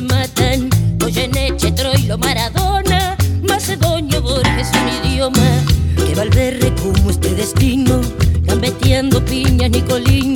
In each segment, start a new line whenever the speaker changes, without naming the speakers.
Matan. Goyeneche, Troilo, Maradona, Macedonio, Borges, un idioma que Valverde como este destino, gambeteando piñas, Nicolino,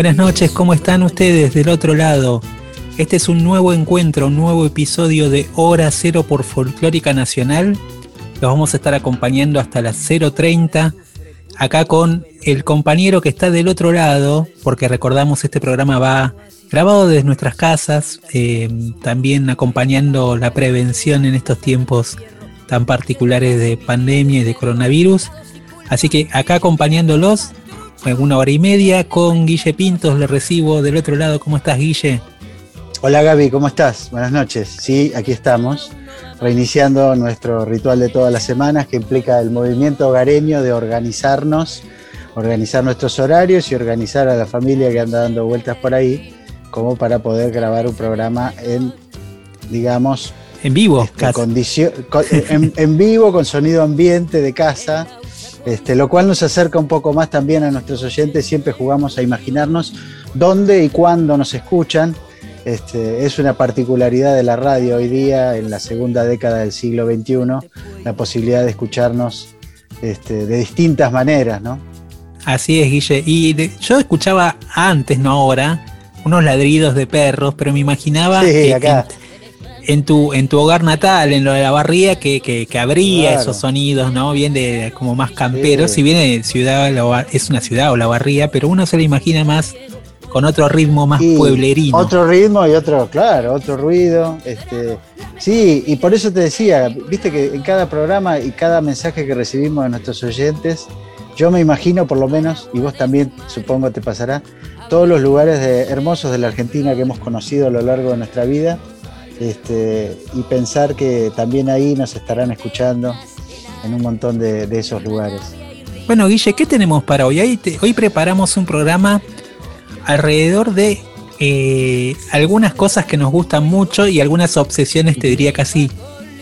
Buenas noches, ¿cómo están ustedes del otro lado? Este es un nuevo encuentro, un nuevo episodio de Hora Cero por Folclórica Nacional. Los vamos a estar acompañando hasta las 0.30, acá con el compañero que está del otro lado, porque recordamos este programa va grabado desde nuestras casas, eh, también acompañando la prevención en estos tiempos tan particulares de pandemia y de coronavirus. Así que acá acompañándolos, una hora y media con Guille Pintos, le recibo del otro lado. ¿Cómo estás, Guille?
Hola Gaby, ¿cómo estás? Buenas noches. Sí, aquí estamos, reiniciando nuestro ritual de todas las semanas que implica el movimiento hogareño de organizarnos, organizar nuestros horarios y organizar a la familia que anda dando vueltas por ahí, como para poder grabar un programa en, digamos,
En vivo,
este, en vivo, con sonido ambiente de casa, este, lo cual nos acerca un poco más también a nuestros oyentes. Siempre jugamos a imaginarnos dónde y cuándo nos escuchan. Este, es una particularidad de la radio hoy día, en la segunda década del siglo XXI, la posibilidad de escucharnos este, de distintas maneras, ¿no?
Así es, Guille. Y de- yo escuchaba antes, no ahora, unos ladridos de perros, pero me imaginaba
Sí,
que
acá.
En, tu, en tu hogar natal, en lo de la barría, que, que, que habría
Claro.
esos sonidos, ¿no? Bien de como más camperos.
Sí.
Si bien es ciudad, es una ciudad o la barría, pero uno se lo imagina más con otro ritmo más
Y
pueblerino.
Otro ritmo y otro, claro, otro ruido. Este, sí, y por eso te decía, viste que en cada programa y cada mensaje que recibimos de nuestros oyentes, yo me imagino por lo menos, y vos también supongo te pasará, todos los lugares de- hermosos de la Argentina que hemos conocido a lo largo de nuestra vida, este, y pensar que también ahí nos estarán escuchando en un montón de, de esos lugares.
Bueno, Guille, ¿qué tenemos para hoy? Hoy, preparamos un programa alrededor de eh, algunas cosas que nos gustan mucho y algunas obsesiones, te diría casi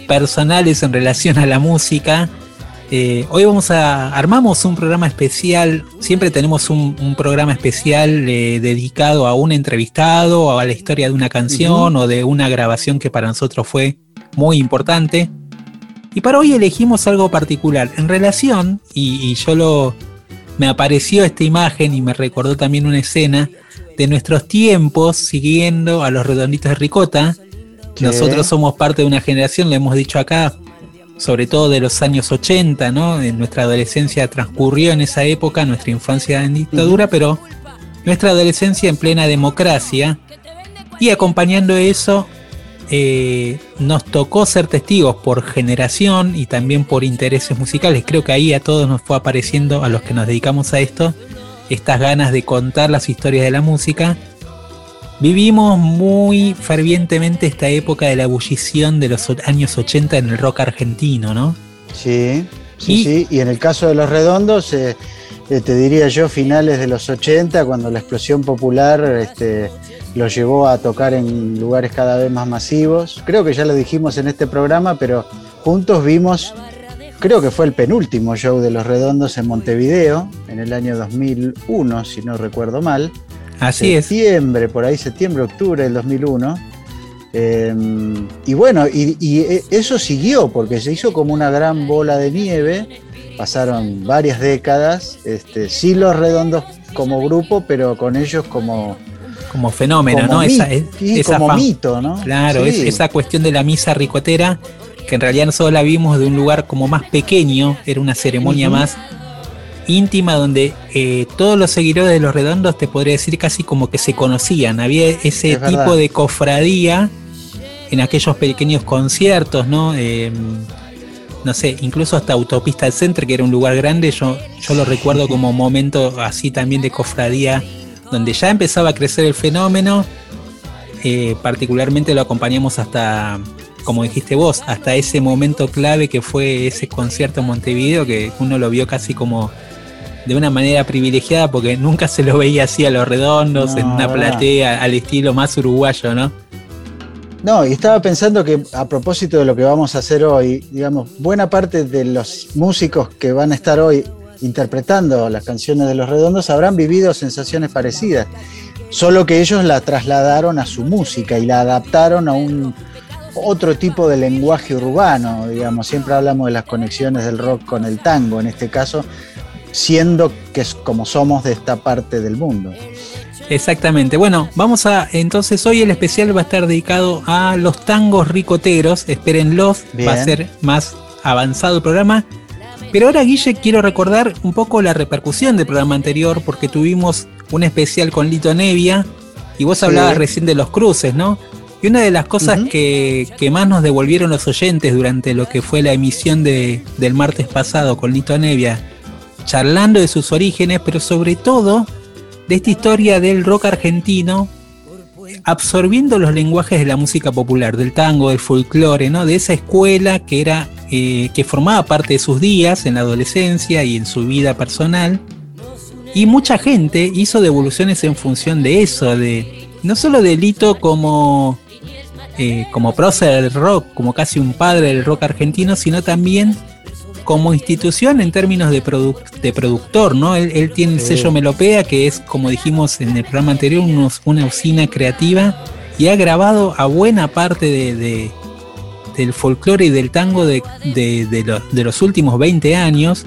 personales en relación a la música. Eh, hoy vamos a armamos un programa especial. Siempre tenemos un, un programa especial eh, dedicado a un entrevistado o a la historia de una canción o de una grabación que para nosotros fue muy importante. Y para hoy elegimos algo particular en relación, y, y yo lo. Me apareció esta imagen y me recordó también una escena de nuestros tiempos siguiendo a los redonditos de ricota. Nosotros somos parte de una generación, lo hemos dicho acá, sobre todo de los años 80, ¿no? En nuestra adolescencia transcurrió en esa época, nuestra infancia en dictadura, pero nuestra adolescencia en plena democracia. Y acompañando eso, eh, nos tocó ser testigos por generación y también por intereses musicales. Creo que ahí a todos nos fue apareciendo, a los que nos dedicamos a esto, estas ganas de contar las historias de la música. Vivimos muy fervientemente esta época de la ebullición de los años 80 en el rock argentino, ¿no?
Sí, sí,
Y-
sí. Y en el caso de los redondos, eh, eh, te diría yo, finales de los 80, cuando la explosión popular este, los llevó a tocar en lugares cada vez más masivos. Creo que ya lo dijimos en este programa, pero juntos vimos, creo que fue el penúltimo show de los redondos en Montevideo, en el año 2001, si no recuerdo mal.
Así es.
septiembre, por ahí septiembre, octubre del 2001. Eh, y bueno, y, y, eh, eso siguió porque se hizo como una gran bola de nieve. Pasaron varias décadas, este, sí los redondos como grupo, pero con ellos como,
como fenómeno,
como
¿no? Esa, es-
sí,
esa
como mito, ¿no?
Claro,
Sí.
es- esa cuestión de la misa ricotera, que en realidad nosotros la vimos de un lugar como más pequeño, era una ceremonia más íntima donde eh, todos los seguidores de los redondos te podría decir casi como que se conocían, había ese
Es
tipo
verdad.
de cofradía en aquellos pequeños conciertos, ¿no? Eh, no sé, incluso hasta Autopista del Centro, que era un lugar grande, yo, yo lo recuerdo como momento así también de cofradía, donde ya empezaba a crecer el fenómeno, eh, particularmente lo acompañamos hasta, como dijiste vos, hasta ese momento clave que fue ese concierto en Montevideo, que uno lo vio casi como de una manera privilegiada, porque nunca se lo veía así a los redondos,
No,
en una
verdad.
platea, al estilo más uruguayo, ¿no?
No, y estaba pensando que a propósito de lo que vamos a hacer hoy, digamos, buena parte de los músicos que van a estar hoy interpretando las canciones de los redondos habrán vivido sensaciones parecidas, solo que ellos la trasladaron a su música y la adaptaron a un otro tipo de lenguaje urbano, digamos, siempre hablamos de las conexiones del rock con el tango, en este caso, siendo que es como somos de esta parte del mundo.
Exactamente. Bueno, vamos a. Entonces, hoy el especial va a estar dedicado a los tangos ricoteros. Espérenlos, va a ser más avanzado el programa. Pero ahora, Guille, quiero recordar un poco la repercusión del programa anterior, porque tuvimos un especial con Lito Nevia y vos
Sí.
hablabas recién de los cruces, ¿no? Y una de las cosas que, que más nos devolvieron los oyentes durante lo que fue la emisión de- del martes pasado con Lito Nevia, charlando de sus orígenes, pero sobre todo de esta historia del rock argentino absorbiendo los lenguajes de la música popular, del tango, del folclore, ¿no? De esa escuela que era eh, que formaba parte de sus días en la adolescencia y en su vida personal. Y mucha gente hizo devoluciones en función de eso, de no solo de Lito como eh, como prócer del rock, como casi un padre del rock argentino, sino también como institución en términos de, produ- de productor, ¿no? Él, él tiene el
Sí.
sello Melopea, que es, como dijimos en el programa anterior, unos- una usina creativa y ha grabado a buena parte de, de- del folclore y del tango de, de- de lo- de los últimos 20 años.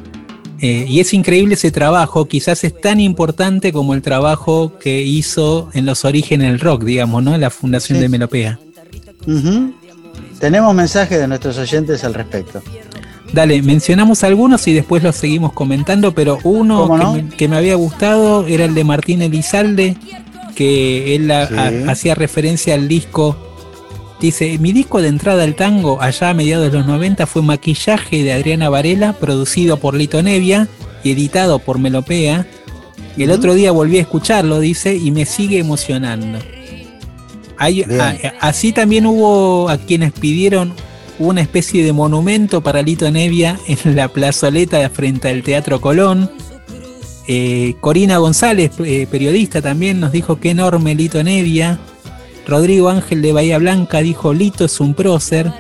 Eh, y es increíble ese trabajo, quizás es tan importante como el trabajo que hizo en los orígenes del rock, digamos, ¿no? La fundación
Sí.
de Melopea.
Tenemos mensajes de nuestros oyentes al respecto.
Dale, mencionamos algunos y después los seguimos comentando, pero uno
¿Cómo
que,
no?
me, que me había gustado era el de Martín Elizalde, que él
Sí.
hacía referencia al disco. Dice, mi disco de entrada al tango allá a mediados de los 90 fue Maquillaje de Adriana Varela, producido por Lito Nevia y editado por Melopea. Y el otro día volví a escucharlo, dice, y me sigue emocionando. Hay-
Bien.
a- así también hubo a quienes pidieron una especie de monumento para Lito Nevia en la plazoleta frente al Teatro Colón. Eh, Corina González, eh, periodista, también nos dijo que enorme Lito Nevia. Rodrigo Ángel de Bahía Blanca dijo Lito es un prócer.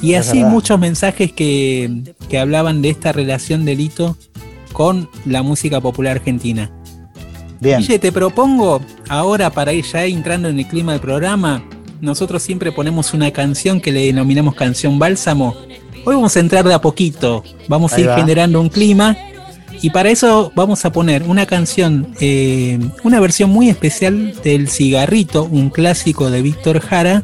Y así muchos mensajes que, que hablaban de esta relación de Lito con la música popular argentina.
Bien.
Guille, te propongo ahora para ir ya entrando en el clima del programa, nosotros siempre ponemos una canción que le denominamos canción bálsamo. Hoy vamos a entrar de a poquito, vamos a ir
va.
generando un clima y para eso vamos a poner una canción, eh, una versión muy especial del Cigarrito, un clásico de Víctor Jara,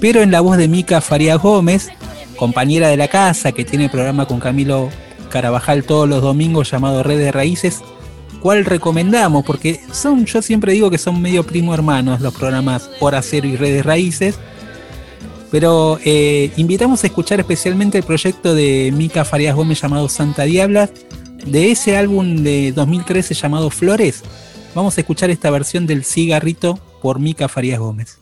pero en la voz de Mica Farías Gómez, compañera de la casa que tiene programa con Camilo Carabajal todos los domingos llamado Red de Raíces, cuál recomendamos, porque son, yo siempre digo que son medio primo hermanos los programas Hora Cero y Redes Raíces. Pero eh, invitamos a escuchar especialmente el proyecto de Mica Farías Gómez llamado Santa Diabla, de ese álbum de 2013 llamado Flores. Vamos a escuchar esta versión del cigarrito por Mica Farías Gómez.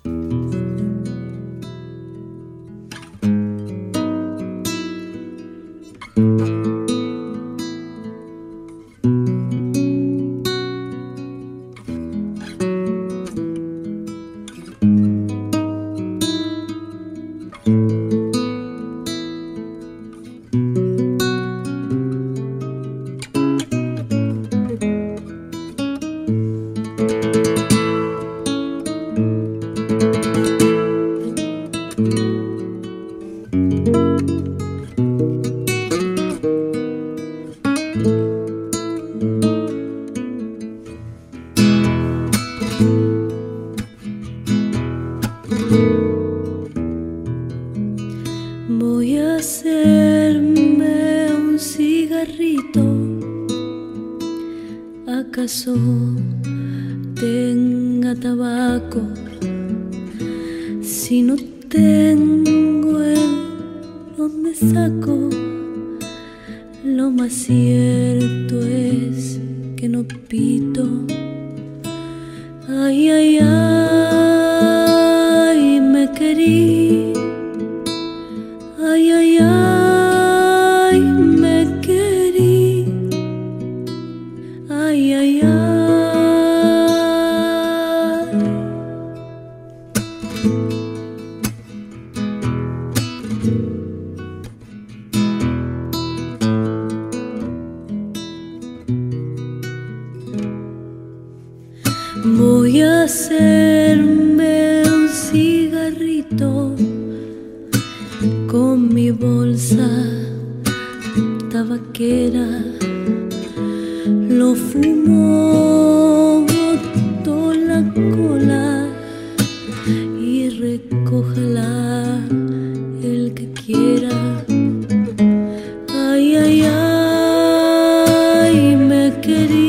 queria.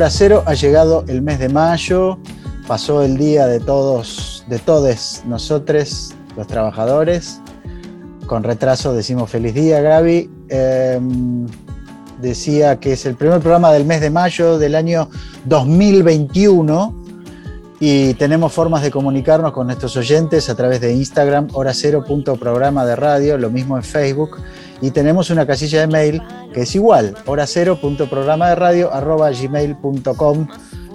Hora cero, ha llegado el mes de mayo, pasó el día de todos, de todos nosotros, los trabajadores. Con retraso decimos feliz día, Gaby. Eh, decía que es el primer programa del mes de mayo del año 2021 y tenemos formas de comunicarnos con nuestros oyentes a través de Instagram, hora cero punto programa de radio, lo mismo en Facebook y tenemos una casilla de mail que es igual, hora cero punto programa de radio arroba gmail.com.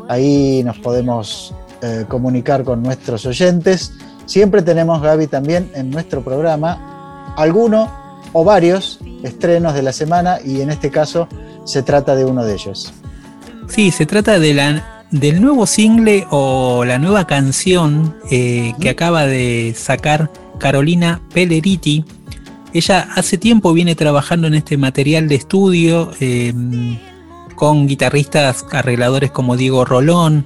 Ahí nos podemos eh, comunicar con nuestros oyentes. Siempre tenemos, Gaby, también en nuestro programa alguno o varios estrenos de la semana y en este caso se trata de uno de ellos.
Sí, se trata de la, del nuevo single o la nueva canción eh, que acaba de sacar Carolina Pelleriti. Ella hace tiempo viene trabajando en este material de estudio eh, con guitarristas arregladores como Diego Rolón,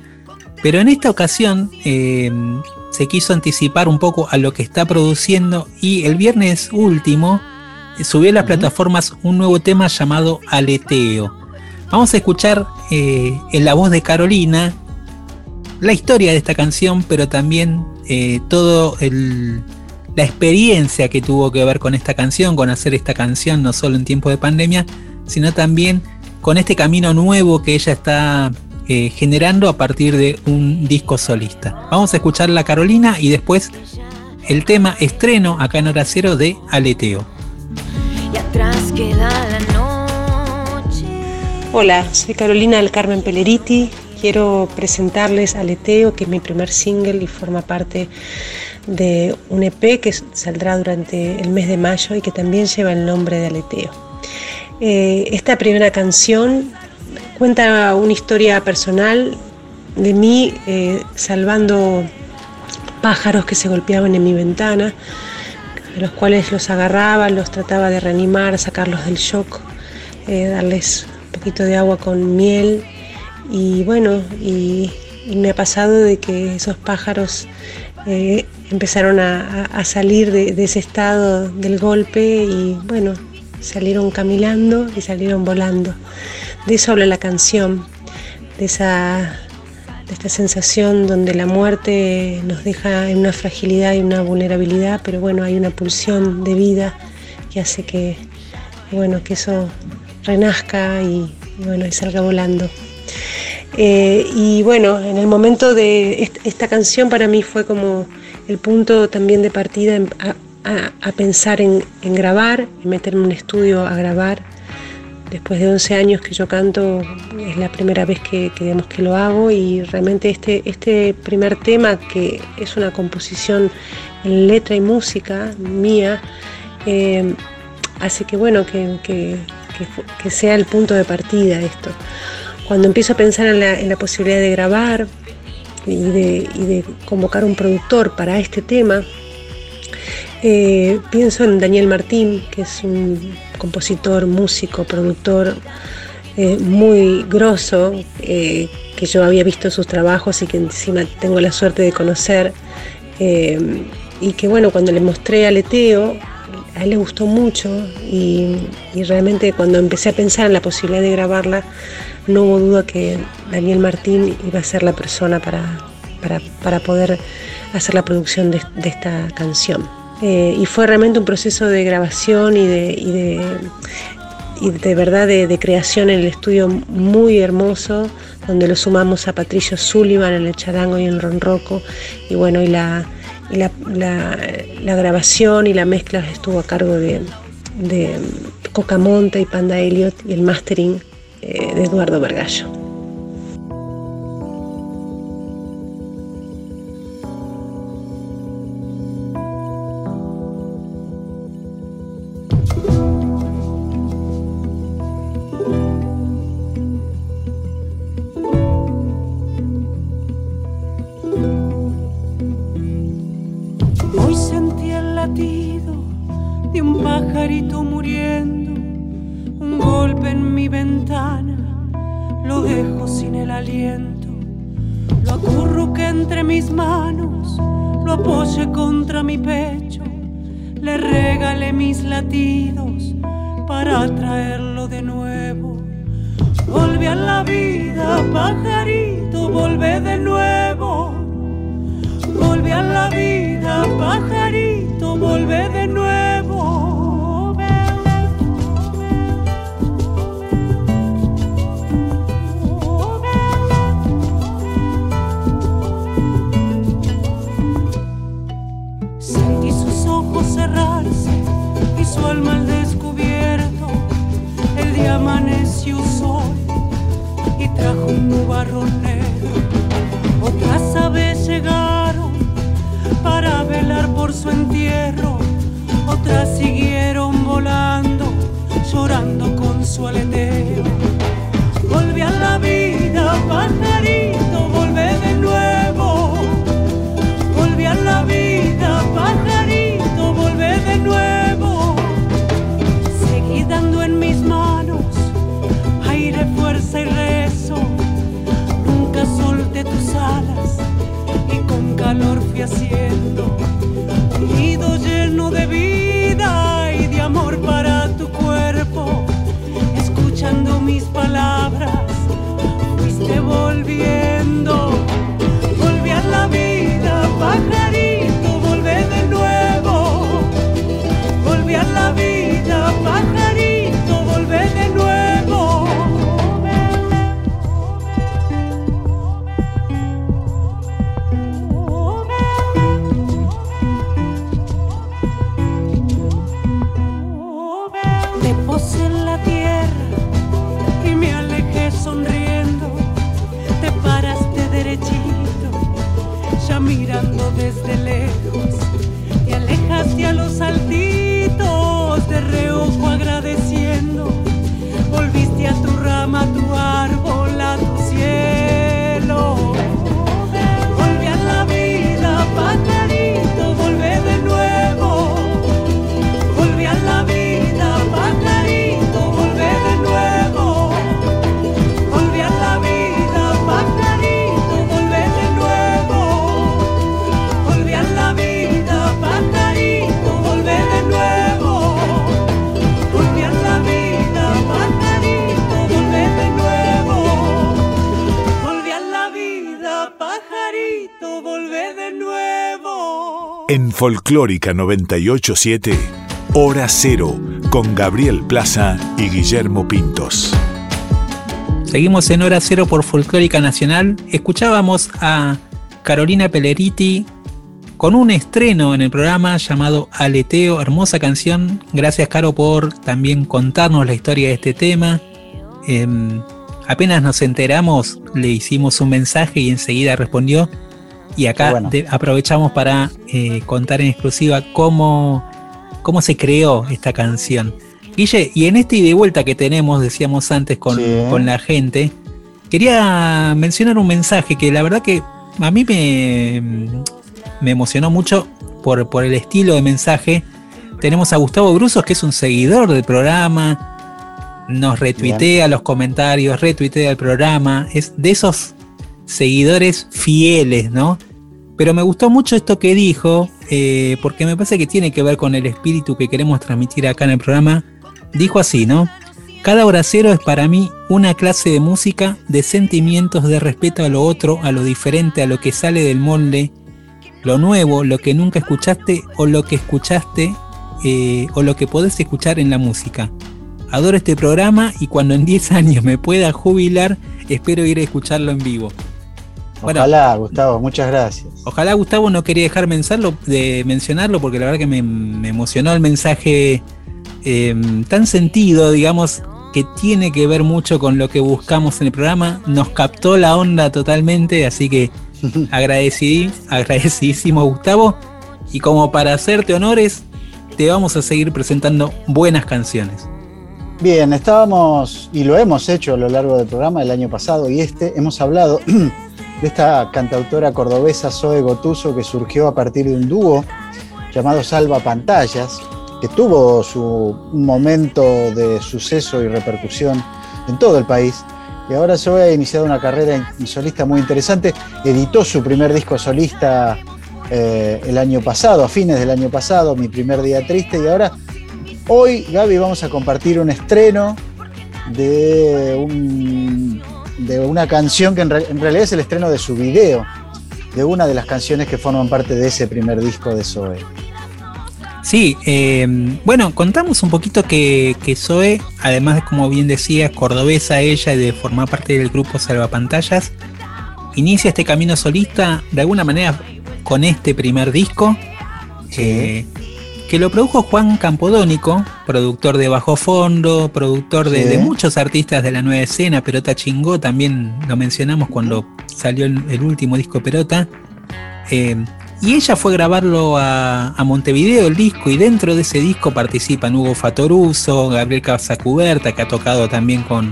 pero en esta ocasión eh, se quiso anticipar un poco a lo que está produciendo y el viernes último eh, subió a las plataformas un nuevo tema llamado Aleteo. Vamos a escuchar eh, en la voz de Carolina la historia de esta canción, pero también eh, todo el, la experiencia que tuvo que ver con esta canción, con hacer esta canción, no solo en tiempo de pandemia, sino también con este camino nuevo que ella está eh, generando a partir de un disco solista. Vamos a escuchar la Carolina y después el tema estreno acá en Hora Cero de Aleteo.
y atrás queda la noche.
Hola, soy Carolina del Carmen Peleriti. Quiero presentarles Aleteo, que es mi primer single y forma parte de un EP que saldrá durante el mes de mayo y que también lleva el nombre de Aleteo. Eh, esta primera canción cuenta una historia personal de mí eh, salvando pájaros que se golpeaban en mi ventana, a los cuales los agarraba, los trataba de reanimar, sacarlos del shock, eh, darles un poquito de agua con miel y bueno, y, me ha pasado de que esos pájaros empezaron a, a- salir de, de ese estado del golpe y bueno, salieron caminando y salieron volando. De eso habla la canción, de esa de esta sensación donde la muerte nos deja en una fragilidad y una vulnerabilidad, pero bueno, hay una pulsión de vida que hace que, bueno, que eso renazca y, y bueno, y salga volando. Eh, y bueno, en el momento de est- esta canción para mí fue como el punto también de partida a, pensar en, grabar, en meterme en un estudio a grabar. Después de 11 años que yo canto, es la primera vez que, que, que lo hago y realmente este, este primer tema, que es una composición en letra y música mía, eh, hace que, bueno, que, que- sea el punto de partida esto. Cuando empiezo a pensar en la posibilidad de grabar y de, convocar un productor para este tema, eh, pienso en Daniel Martín, que es un compositor, músico, productor eh, muy grosso, eh, que yo había visto sus trabajos y que encima tengo la suerte de conocer. y que bueno, cuando le mostré a Leteo, a él le gustó mucho y, realmente cuando empecé a pensar en la posibilidad de grabarla, no hubo duda que Daniel Martín iba a ser la persona para, para, para poder hacer la producción de, esta canción. Eh, y fue realmente un proceso de grabación y de, de, verdad de, creación en el estudio muy hermoso, donde lo sumamos a Patricio Sullivan en el charango y en el ronroco, y bueno, y la, y la, la- la grabación y la mezcla estuvo a cargo de, de Cocamonte y Panda Elliot y el mastering eh, de Eduardo Vergallo.
Folclórica 987, Hora Cero, con Gabriel Plaza y Guillermo Pintos.
Seguimos en Hora Cero por Folclórica Nacional. Escuchábamos a Carolina Pelleriti con un estreno en el programa llamado Aleteo, hermosa canción. Gracias Caro por también contarnos la historia de este tema. Em, apenas nos enteramos, le hicimos un mensaje y enseguida respondió. Y acá
bueno.
de- aprovechamos para eh, contar en exclusiva cómo, cómo se creó esta canción. Guille, y en este ida y vuelta que tenemos, decíamos antes con,
Sí.
con la gente, quería mencionar un mensaje que la verdad que a mí me, me emocionó mucho por, por el estilo de mensaje. Tenemos a Gustavo Brusos, que es un seguidor del programa, nos retuitea los comentarios, retuitea el programa, es de esos seguidores fieles, ¿no? Pero me gustó mucho esto que dijo, eh, porque me parece que tiene que ver con el espíritu que queremos transmitir acá en el programa. Dijo así, ¿no? Cada horacero es para mí una clase de música, de sentimientos, de respeto a lo otro, a lo diferente, a lo que sale del molde, lo nuevo, lo que nunca escuchaste o lo que escuchaste eh, o lo que podés escuchar en la música. Adoro este programa y cuando en 10 años me pueda jubilar, espero ir a escucharlo en vivo. Bueno.
Ojalá, Gustavo, muchas gracias.
Ojalá Gustavo no quería dejar mencionarlo, de mencionarlo porque la verdad que me, me emocionó el mensaje eh, tan sentido, digamos, que tiene que ver mucho con lo que buscamos en el programa. Nos captó la onda totalmente, así que agradecidí, agradecidísimo Gustavo. Y como para hacerte honores, te vamos a seguir presentando buenas canciones.
Bien, estábamos, y lo hemos hecho a lo largo del programa el año pasado y este, hemos hablado de esta cantautora cordobesa Zoe Gotuso que surgió a partir de un dúo llamado Salva Pantallas, que tuvo su momento de suceso y repercusión en todo el país. Y ahora Zoe ha iniciado una carrera solista muy interesante, editó su primer disco solista eh, el año pasado, a fines del año pasado, Mi primer día triste, y ahora Hoy, Gaby, vamos a compartir un estreno de, un- de una canción que en, re- en realidad es el estreno de su video, de una de las canciones que forman parte de ese primer disco de Zoe.
Sí, eh, bueno, contamos un poquito que, que Zoe, además de como bien decía, cordobesa ella y de formar parte del grupo Salvapantallas, inicia este camino solista de alguna manera con este primer disco, eh, que lo produjo Juan Campodónico, productor de Bajo Fondo, productor de,
Sí.
de muchos artistas de la nueva escena, Perota Chingó, también lo mencionamos cuando salió el, el último disco Perota. Eh, y ella fue a grabarlo a, a Montevideo el disco y dentro de ese disco participan Hugo Fatoruso, Gabriel Casacuberta, que ha tocado también con,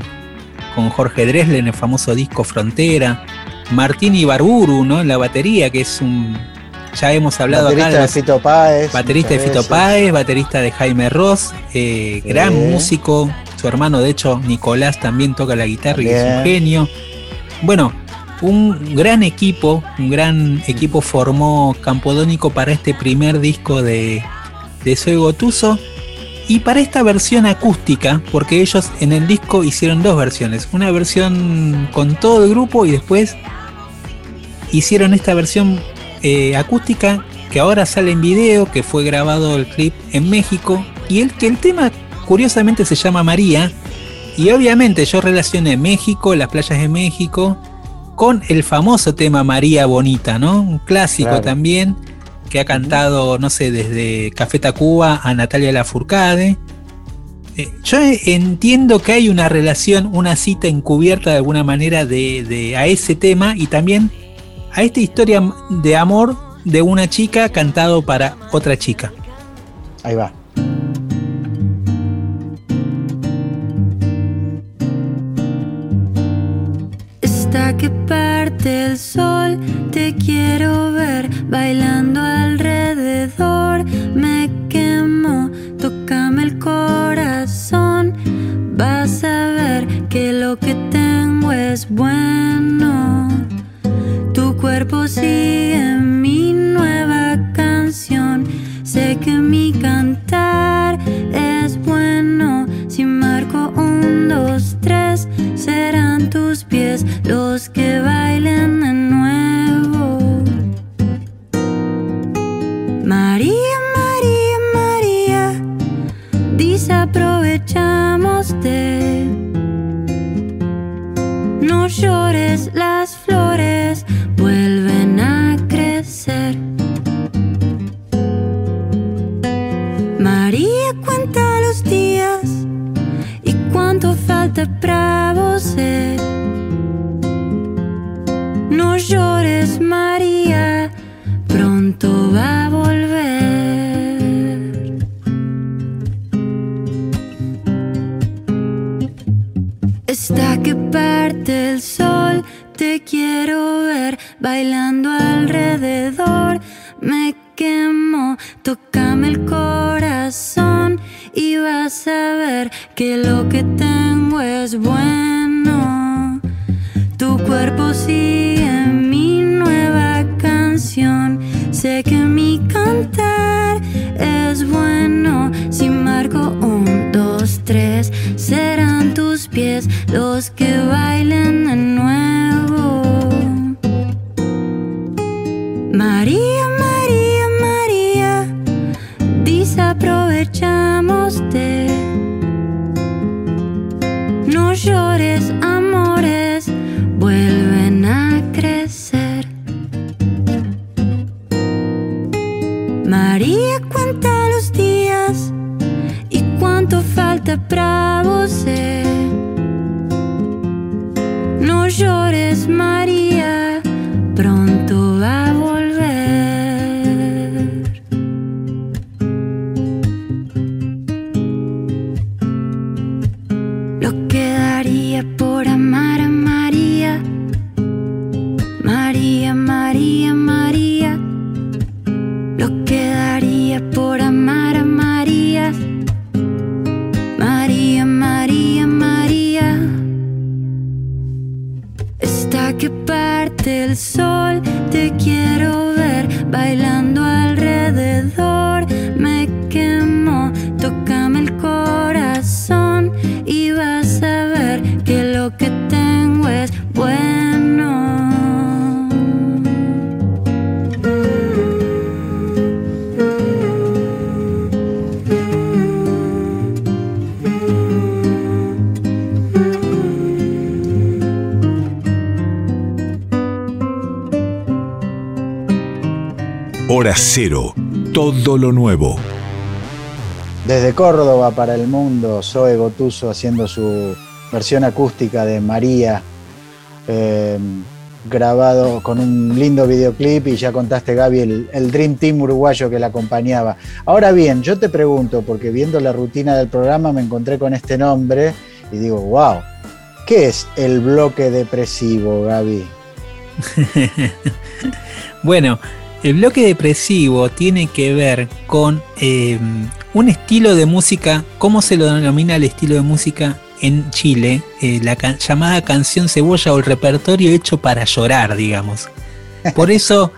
con Jorge Dresler en el famoso disco Frontera, Martín Ibarburu, ¿no? En la batería, que es un... Ya hemos hablado acá
Baterista
de
de
los-
Fito Páez.
baterista de Fito. Páez, baterista de Jaime Ross, eh,
Sí.
gran músico, su hermano de hecho Nicolás también toca la guitarra y es un genio. Bueno, un gran equipo, un gran equipo formó Campodónico para este primer disco de, de Soy Gotuso y para esta versión acústica, porque ellos en el disco hicieron dos versiones, una versión con todo el grupo y después hicieron esta versión eh, acústica que ahora sale en video, que fue grabado el clip en México y el que el tema curiosamente se llama María y obviamente yo relacioné México, las playas de México con el famoso tema María Bonita, ¿no? Un clásico
Claro.
también que ha cantado, no sé, desde Café Tacuba a Natalia Lafourcade. Eh, yo entiendo que hay una relación, una cita encubierta de alguna manera de, de- a ese tema y también a esta historia de amor de una chica cantado para otra chica.
Ahí va.
Hasta que parte el sol, te quiero ver bailando alrededor. Me quemo, tócame el corazón. Vas a ver que lo que tengo es bueno.
Hora cero. Todo lo nuevo.
Desde Córdoba para el mundo, Zoe Gotuso haciendo su versión acústica de María, eh, grabado con un lindo videoclip y ya contaste Gaby el, el Dream Team uruguayo que la acompañaba. Ahora bien, yo te pregunto, porque viendo la rutina del programa me encontré con este nombre y digo, wow, ¿qué es el bloque depresivo, Gaby?
Bueno, el bloque depresivo tiene que ver con eh, un estilo de música, ¿cómo se lo denomina el estilo de música en Chile? Eh, la llamada canción cebolla o el repertorio hecho para llorar, digamos. Por eso,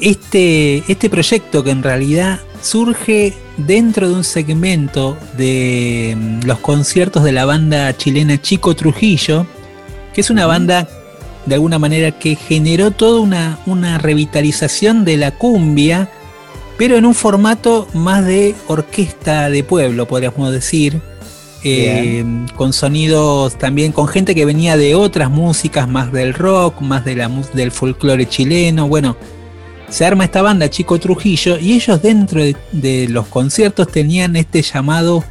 este, este proyecto que en realidad surge dentro de un segmento de mm, los conciertos de la banda chilena Chico Trujillo, que es una banda de alguna manera que generó toda una, una revitalización de la cumbia, pero en un formato más de orquesta de pueblo, podríamos decir, eh, con sonidos también, con gente que venía de otras músicas, más del rock, más de la, del folclore chileno, bueno. Se arma esta banda Chico Trujillo y ellos dentro de, de los conciertos tenían este llamado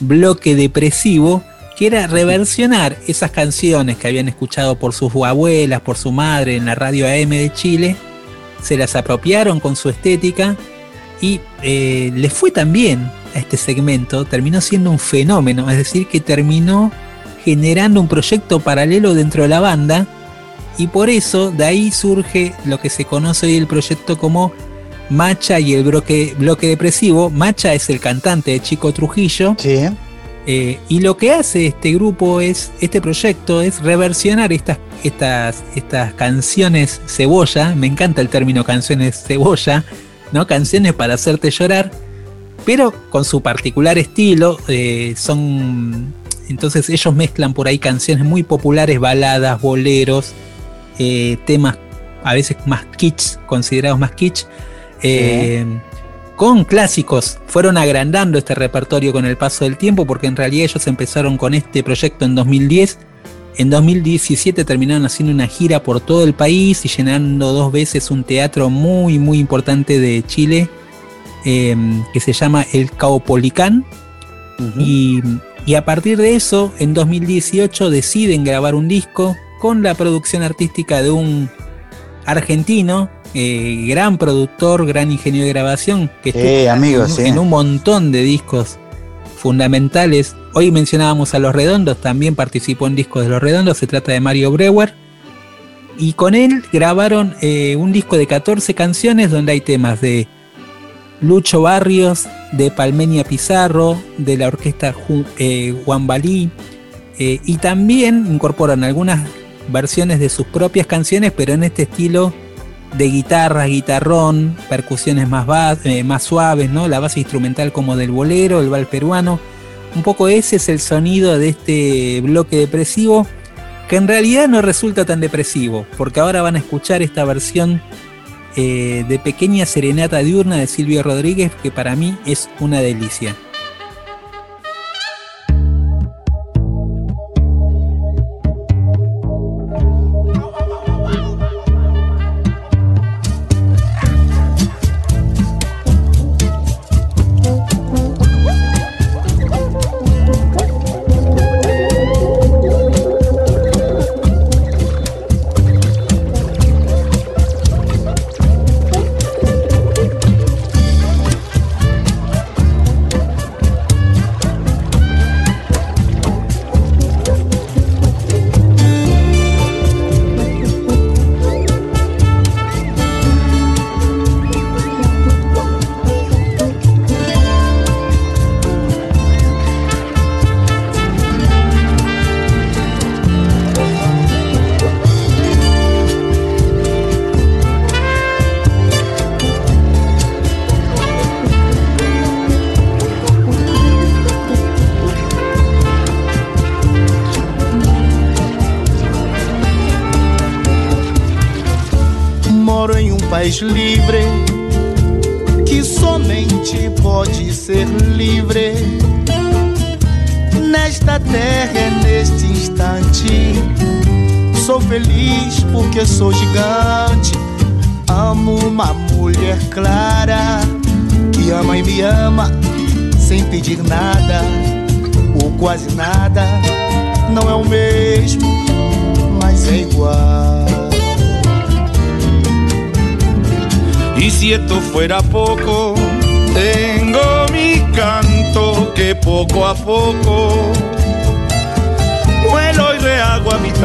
bloque depresivo, que era reversionar esas canciones que habían escuchado por sus abuelas, por su madre en la radio AM de Chile, se las apropiaron con su estética y eh, les fue también a este segmento, terminó siendo un fenómeno, es decir, que terminó generando un proyecto paralelo dentro de la banda y por eso de ahí surge lo que se conoce hoy el proyecto como Macha y el bloque, bloque depresivo. Macha es el cantante de Chico Trujillo.
Sí.
Eh, y lo que hace este grupo es, este proyecto es reversionar estas, estas, estas canciones cebolla, me encanta el término canciones cebolla, ¿no? Canciones para hacerte llorar, pero con su particular estilo, eh, son, entonces ellos mezclan por ahí canciones muy populares, baladas, boleros, eh, temas a veces más kitsch, considerados más kitsch, eh, con clásicos. Fueron agrandando este repertorio con el paso del tiempo porque en realidad ellos empezaron con este proyecto en 2010. En 2017 terminaron haciendo una gira por todo el país y llenando dos veces un teatro muy muy importante de Chile eh, que se llama el Caupolicán. y, y a partir de eso, en 2018 deciden grabar un disco con la producción artística de un argentino, eh, gran productor, gran ingeniero de grabación, que estuvo
Eh,
en,
sí.
en un montón de discos fundamentales. Hoy mencionábamos a Los Redondos, también participó en discos de Los Redondos, se trata de Mario Breuer. Y con él grabaron eh, un disco de 14 canciones donde hay temas de Lucho Barrios, de Palmenia Pizarro, de la orquesta Ju- Guambalí, eh, y también incorporan algunas versiones de sus propias canciones, pero en este estilo de guitarra, guitarrón, percusiones más, eh, más suaves, ¿no? La base instrumental como del bolero, el vals peruano. Un poco ese es el sonido de este bloque depresivo, que en realidad no resulta tan depresivo, porque ahora van a escuchar esta versión eh, de Pequeña Serenata Diurna de Silvio Rodríguez, que para mí es una delicia.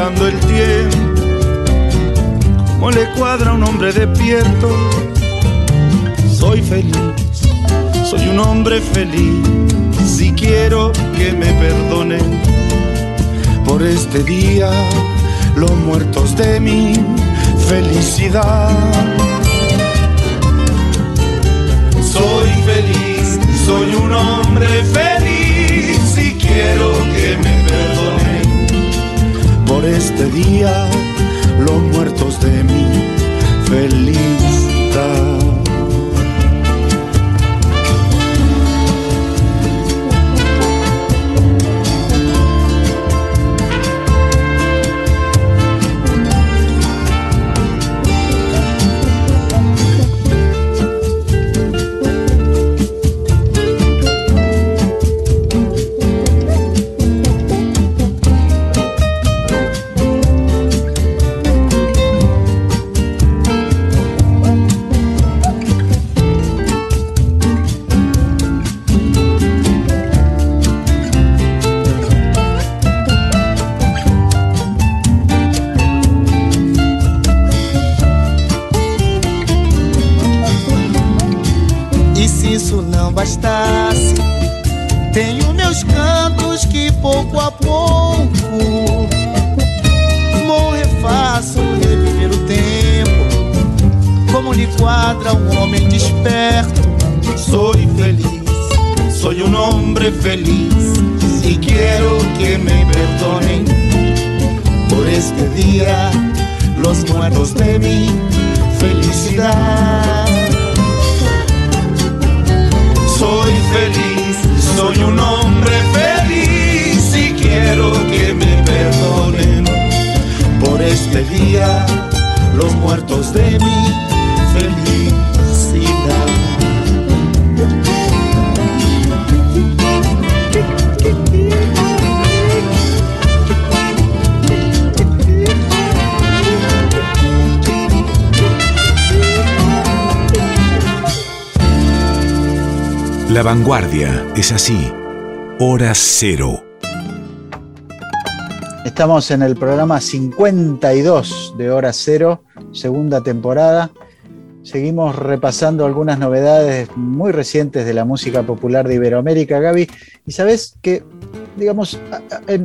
Habitando el tiempo. Como le cuadra a un hombre despierto, soy feliz, soy un hombre feliz. Si quiero que me perdonen por este día, los muertos de mi felicidad. Soy feliz, soy un hombre feliz y quiero que me por este día los muertos de mi felicidad.
Bastasse, tenho meus cantos que pouco a pouco vou refaço reviver o tempo. Como lhe quadra um homem desperto.
Soy feliz, soy un hombre feliz y quiero que me perdonen
por este día los muertos de mi felicidad.
Soy feliz, soy un hombre feliz y quiero que me perdonen.
Por este día los muertos de mi
La vanguardia es así. Hora cero.
Estamos en el programa 52 de Hora Cero, segunda temporada. Seguimos repasando algunas novedades muy recientes de la música popular de Iberoamérica, Gaby. Y sabes que, digamos, a,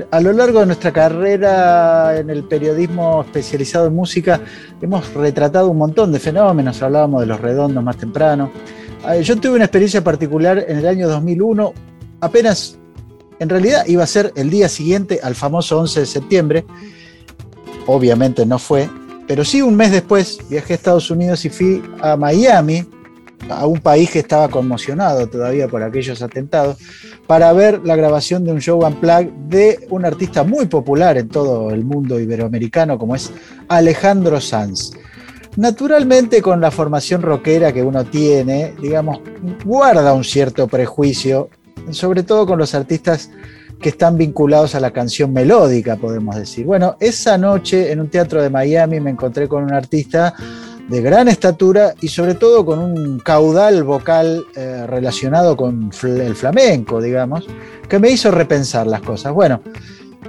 a, lo largo de nuestra carrera en el periodismo especializado en música, hemos retratado un montón de fenómenos. Hablábamos de los redondos más temprano. Ah, yo tuve una experiencia particular en el año 2001, apenas, en realidad iba a ser el día siguiente al famoso 11 de septiembre, obviamente no fue, pero sí un mes después viajé a Estados Unidos y fui a Miami, a un país que estaba conmocionado todavía por aquellos atentados, para ver la grabación de un show unplugged de un artista muy popular en todo el mundo iberoamericano como es Alejandro Sanz. Naturalmente con la formación rockera que uno tiene, digamos, guarda un cierto prejuicio, sobre todo con los artistas que están vinculados a la canción melódica, podemos decir. Bueno, esa noche en un teatro de Miami me encontré con un artista de gran estatura y sobre todo con un caudal vocal eh, relacionado con el flamenco, digamos, que me hizo repensar las cosas. Bueno,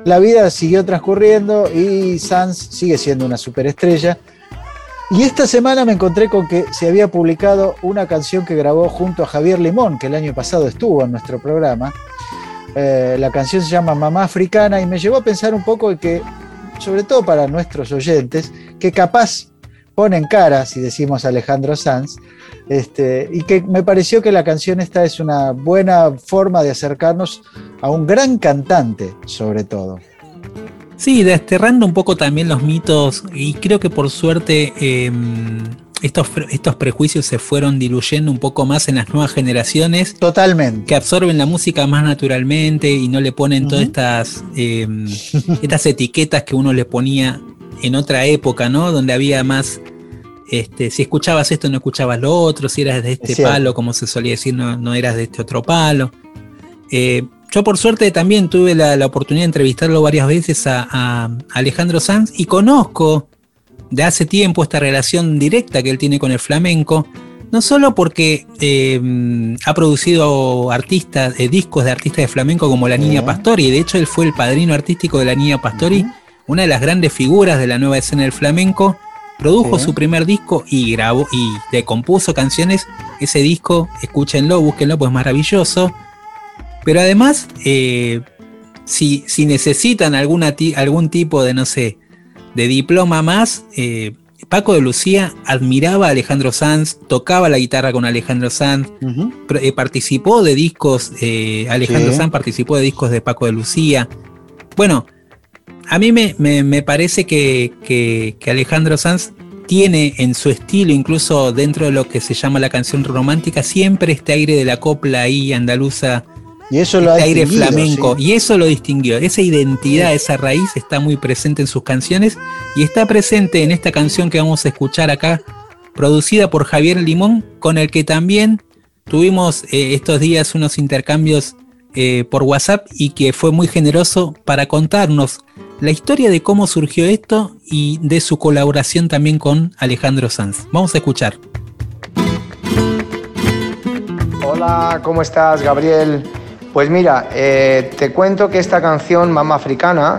la vida siguió transcurriendo y Sanz sigue siendo una superestrella. Y esta semana me encontré con que se había publicado una canción que grabó junto a Javier Limón, que el año pasado estuvo en nuestro programa. Eh, la canción se llama Mamá Africana y me llevó a pensar un poco de que, sobre todo para nuestros oyentes, que capaz ponen cara, si decimos Alejandro Sanz, este, y que me pareció que la canción esta es una buena forma de acercarnos a un gran cantante, sobre todo.
Sí, desterrando un poco también los mitos y creo que por suerte eh, estos, estos prejuicios se fueron diluyendo un poco más en las nuevas generaciones.
Totalmente.
Que absorben la música más naturalmente y no le ponen uh -huh. todas estas, eh, estas etiquetas que uno le ponía en otra época, ¿no? Donde había más, este, si escuchabas esto no escuchabas lo otro, si eras de este palo, como se solía decir, no, no eras de este otro palo. Eh, yo por suerte también tuve la, la, oportunidad de entrevistarlo varias veces a, a, Alejandro Sanz y conozco de hace tiempo esta relación directa que él tiene con el flamenco, no solo porque eh, ha producido artistas, eh, discos de artistas de flamenco como La Niña. Pastori, de hecho él fue el padrino artístico de La Niña Pastori, uh -huh. una de las grandes figuras de la nueva escena del flamenco, produjo su primer disco y grabó y le compuso canciones, ese disco, escúchenlo, búsquenlo, pues maravilloso. Pero además, eh, si, si, necesitan alguna algún tipo de, no sé, de diploma más, eh, Paco de Lucía admiraba a Alejandro Sanz, tocaba la guitarra con Alejandro Sanz, uh -huh. eh, participó de discos, Alejandro sí. Sanz participó de discos de Paco de Lucía. Bueno, a mí me, me, me parece que, que, que Alejandro Sanz tiene en su estilo, incluso dentro de lo que se llama la canción romántica, siempre este aire de la copla ahí andaluza
y eso lo
este aire flamenco. Sí. Y eso lo distinguió. Esa identidad, sí. esa raíz está muy presente en sus canciones y está presente en esta canción que vamos a escuchar acá, producida por Javier Limón, con el que también tuvimos eh, estos días unos intercambios eh, por WhatsApp y que fue muy generoso para contarnos la historia de cómo surgió esto y de su colaboración también con Alejandro Sanz. Vamos a escuchar.
Hola, ¿cómo estás, Gabriel? Pues mira, eh, te cuento que esta canción, Mama Africana,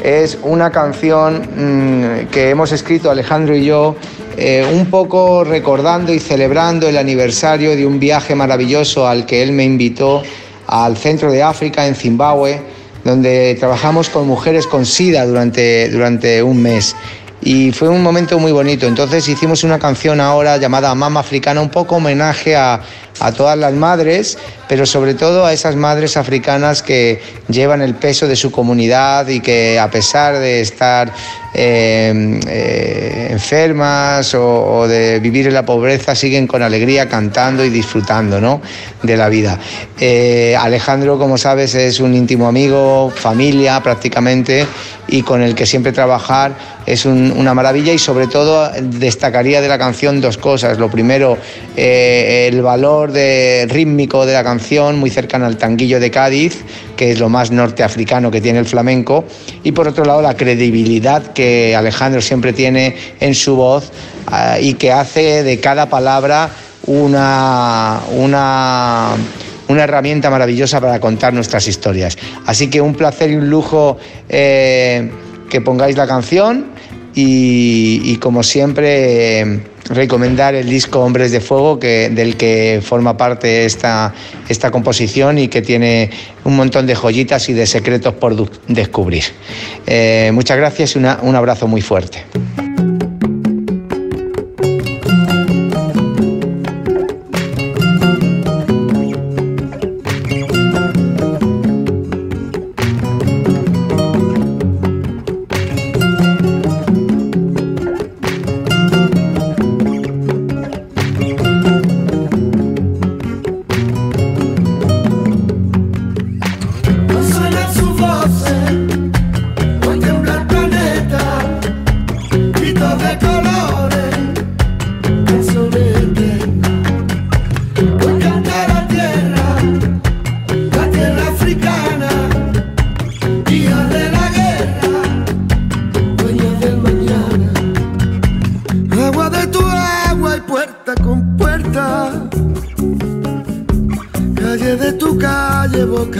es una canción mm, que hemos escrito Alejandro y yo eh, un poco recordando y celebrando el aniversario de un viaje maravilloso al que él me invitó al centro de África, en Zimbabue, donde trabajamos con mujeres con SIDA durante, durante un mes. Y fue un momento muy bonito. Entonces hicimos una canción ahora llamada Mama Africana, un poco homenaje a, a todas las madres, pero sobre todo a esas madres africanas que llevan el peso de su comunidad y que a pesar de estar eh, eh, enfermas o, de vivir en la pobreza siguen con alegría cantando y disfrutando ¿no? de la vida. Eh, Alejandro, como sabes, es un íntimo amigo, familia prácticamente, y con el que siempre trabajar es una maravilla y sobre todo destacaría de la canción dos cosas. Lo primero, el valor de, rítmico de la canción, muy cercana al tanguillo de Cádiz, que es lo más norteafricano que tiene el flamenco, y por otro lado la credibilidad que Alejandro siempre tiene en su voz ah, y que hace de cada palabra una, una, una, herramienta maravillosa para contar nuestras historias. Así que un placer y un lujo eh, que pongáis la canción y, como siempre recomendar el disco Hombres de Fuego, que, del que forma parte esta, esta composición y que tiene un montón de joyitas y de secretos por descubrir. Eh, muchas gracias y un abrazo muy fuerte.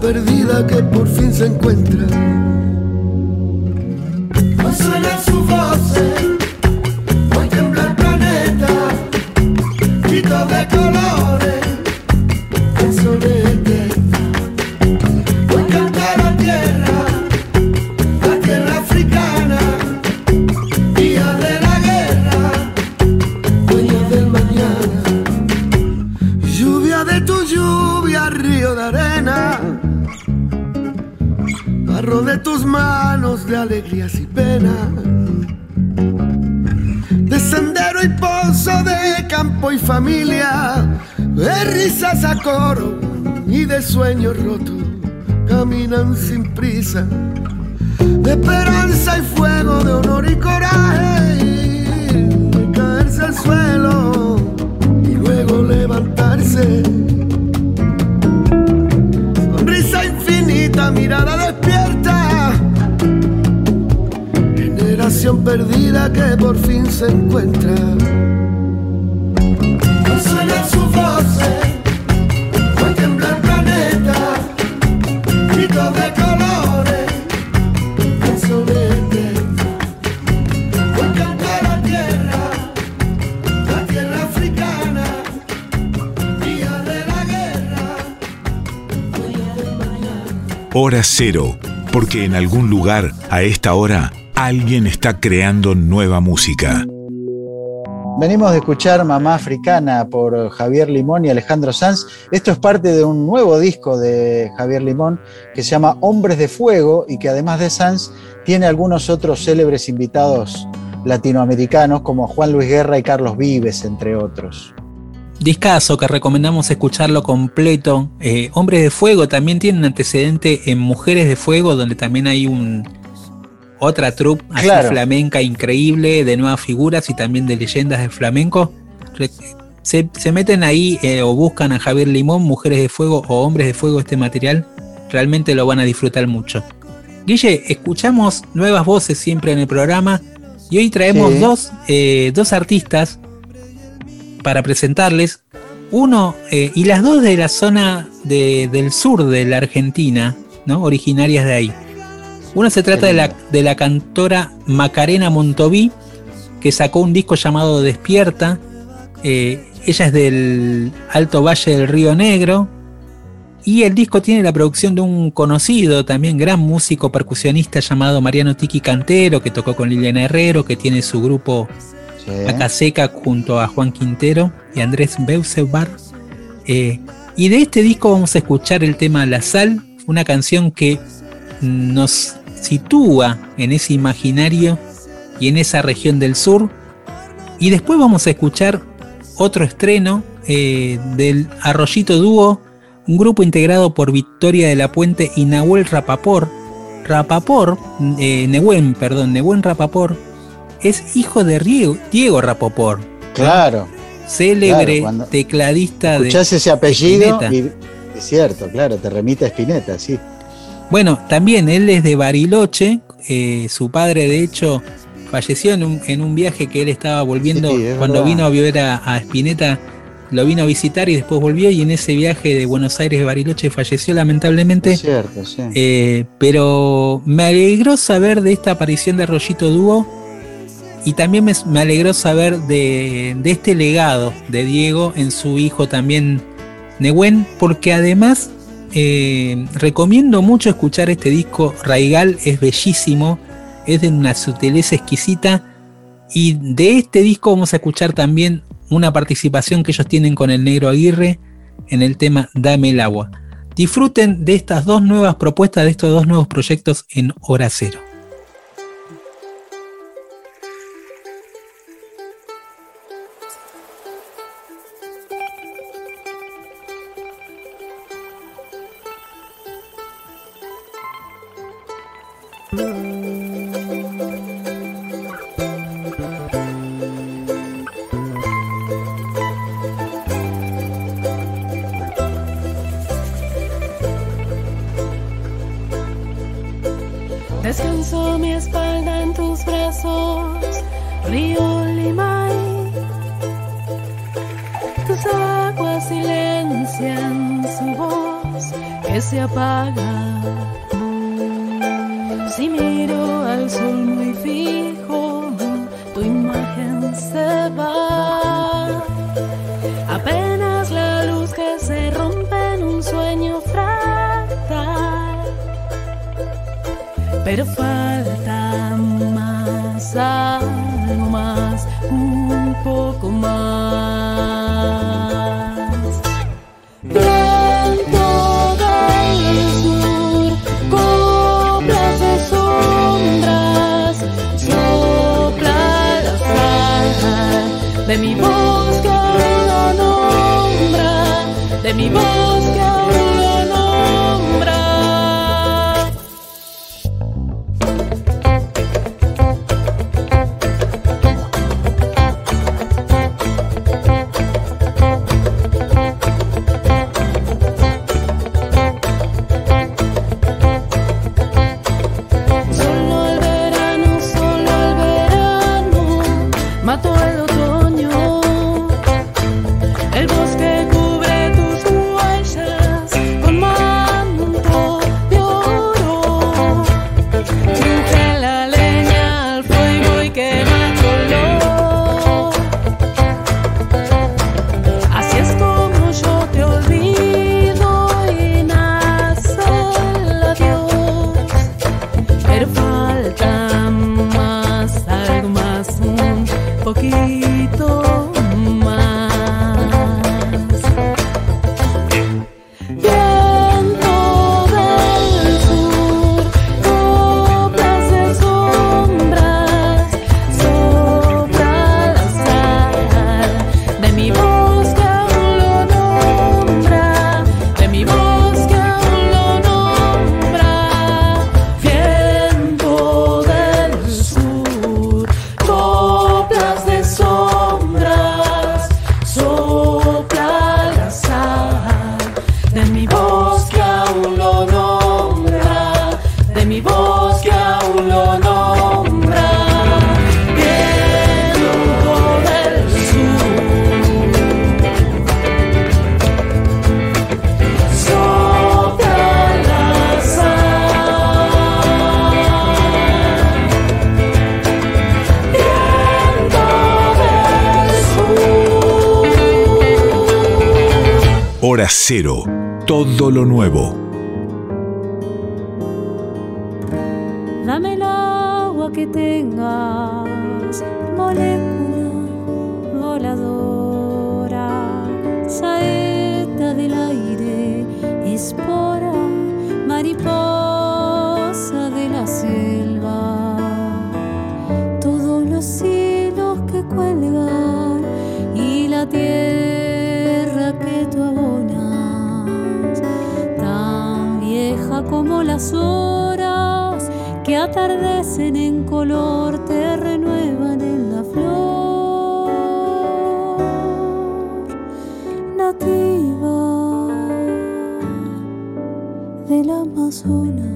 perdida que por fin se encuentra. Esperanza y fuego, de honor y coraje, de caerse al suelo y luego levantarse. Sonrisa infinita, mirada despierta, generación perdida que por fin se encuentra.
Hora Cero, porque en algún lugar, a esta hora, alguien está creando nueva música.
Venimos de escuchar Mamá Africana por Javier Limón y Alejandro Sanz. Esto es parte de un nuevo disco de Javier Limón que se llama Hombres de Fuego y que además de Sanz tiene algunos otros célebres invitados latinoamericanos como Juan Luis Guerra y Carlos Vives, entre otros.
Discazo que recomendamos escucharlo completo. Eh, Hombres de Fuego también tiene un antecedente en Mujeres de Fuego, donde también hay un otra troupe así
Claro.
flamenca increíble de nuevas figuras y también de leyendas de flamenco. Se, se meten ahí eh, o buscan a Javier Limón, Mujeres de Fuego o Hombres de Fuego este material, realmente lo van a disfrutar mucho. Guille, escuchamos nuevas voces siempre en el programa y hoy traemos
Sí.
dos, eh, dos artistas para presentarles. Uno, eh, y las dos de la zona de- del sur de la Argentina, ¿no? originarias de ahí. Uno se trata de la, de la cantora Macarena Montoví, que sacó un disco llamado Despierta. Eh, ella es del Alto Valle del Río Negro. Y el disco tiene la producción de un conocido, también gran músico percusionista llamado Mariano Tiki Cantero, que tocó con Liliana Herrero, que tiene su grupo Acá Seca junto a Juan Quintero y Andrés Beusebar. Eh, y de este disco vamos a escuchar el tema La Sal, una canción que nos sitúa en ese imaginario y en esa región del sur. Y después vamos a escuchar otro estreno eh, del Arroyito Dúo, un grupo integrado por Victoria de la Puente y Nahuel Rapapor. Rapapor, eh, perdón, Nehuen Rapapor, es hijo de Riego- Diego Rapoport.
Claro.
Célebre
Claro,
tecladista de.
Escuchás ese apellido
Spinetta.
y es cierto, claro, te remite a Spinetta, sí.
Bueno, también él es de Bariloche. eh, su padre, de hecho, falleció en un, en un viaje que él estaba volviendo.
Sí, es
cuando
verdad.
vino a a, a Spinetta, lo vino a visitar y después volvió. Y en ese viaje de Buenos Aires a Bariloche falleció lamentablemente.
Es cierto, sí.
Eh, pero me alegró saber de esta aparición de Rollito Dúo y también me, alegró saber de, de este legado de Diego en su hijo también Nehuen, porque además eh, recomiendo mucho escuchar este disco. Raigal es bellísimo, es de una sutileza exquisita y de este disco vamos a escuchar también una participación que ellos tienen con el negro Aguirre en el tema Dame el agua. Disfruten de estas dos nuevas propuestas, de estos dos nuevos proyectos en Hora Cero.
Si miro al sol muy fijo, tu imagen se va. Apenas la luz que se rompe en un sueño fractal pero falta mi
Todo lo nuevo.
Color, te renuevan en la flor nativa del Amazonas.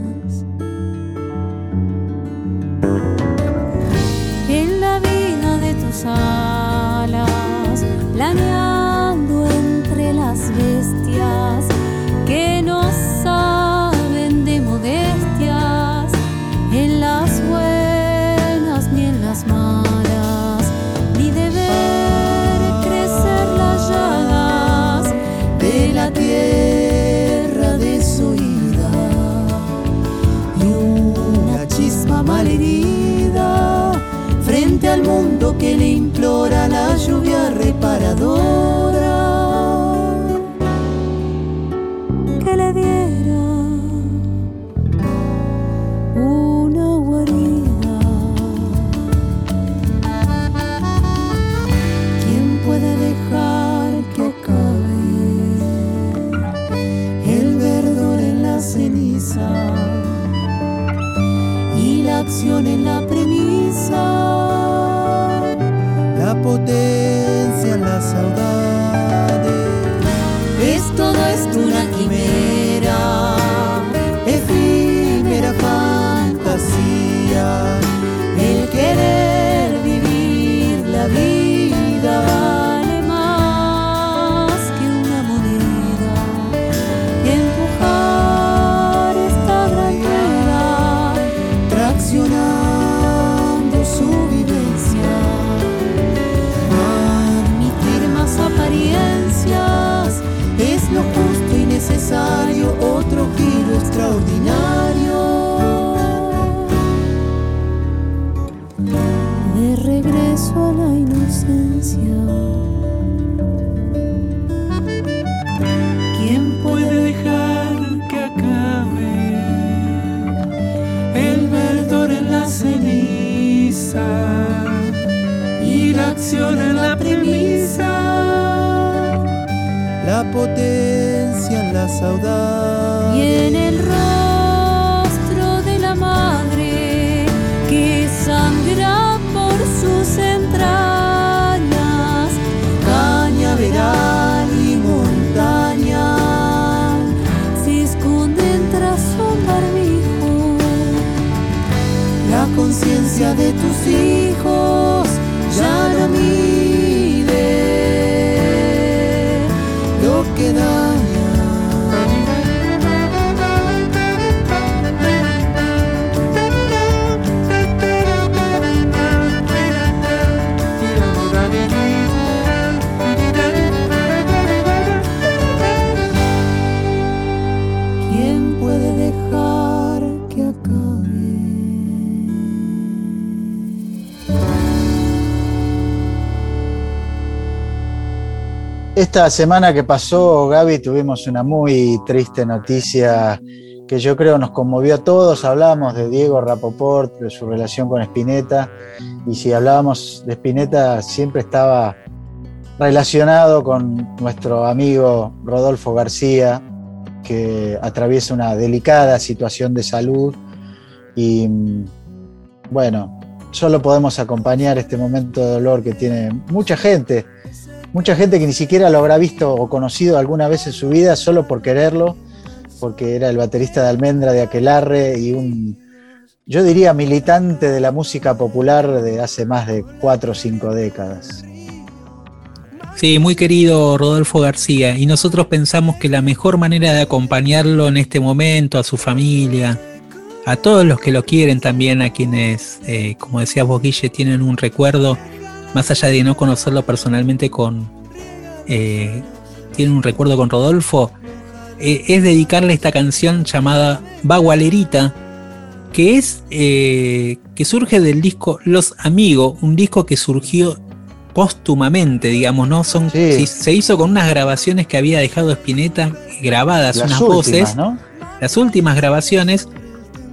Saudade.
Y
en
el rostro de la madre que sangra por sus entrañas,
cañaveral y montaña.
se esconden tras un barbijo.
La conciencia de tus hijos ya no mide lo que daña.
Esta semana que pasó, Gaby, tuvimos una muy triste noticia que yo creo nos conmovió a todos. Hablábamos de Diego Rapoport, de su relación con Spinetta, y si hablábamos de Spinetta, siempre estaba relacionado con nuestro amigo Rodolfo García, que atraviesa una delicada situación de salud. Y mm, bueno, solo podemos acompañar este momento de dolor que tiene mucha gente mucha gente que ni siquiera lo habrá visto o conocido alguna vez en su vida solo por quererlo, porque era el baterista de Almendra de Aquelarre y un, yo diría, militante de la música popular de hace más de cuatro o cinco décadas.
Sí, muy querido Rodolfo García. Y nosotros pensamos que la mejor manera de acompañarlo en este momento, a su familia, a todos los que lo quieren también, a quienes, eh, como decías vos, Guille, tienen un recuerdo, más allá de no conocerlo personalmente con, eh,
tienen un recuerdo con Rodolfo, eh, es dedicarle esta canción llamada Bagualerita, que es eh, que surge del disco Los Amigos, un disco que surgió póstumamente, digamos, ¿no? Son,
Sí.
se, se hizo con unas grabaciones que había dejado Spinetta grabadas,
Las
unas
últimas,
voces.
¿no?
Las últimas grabaciones,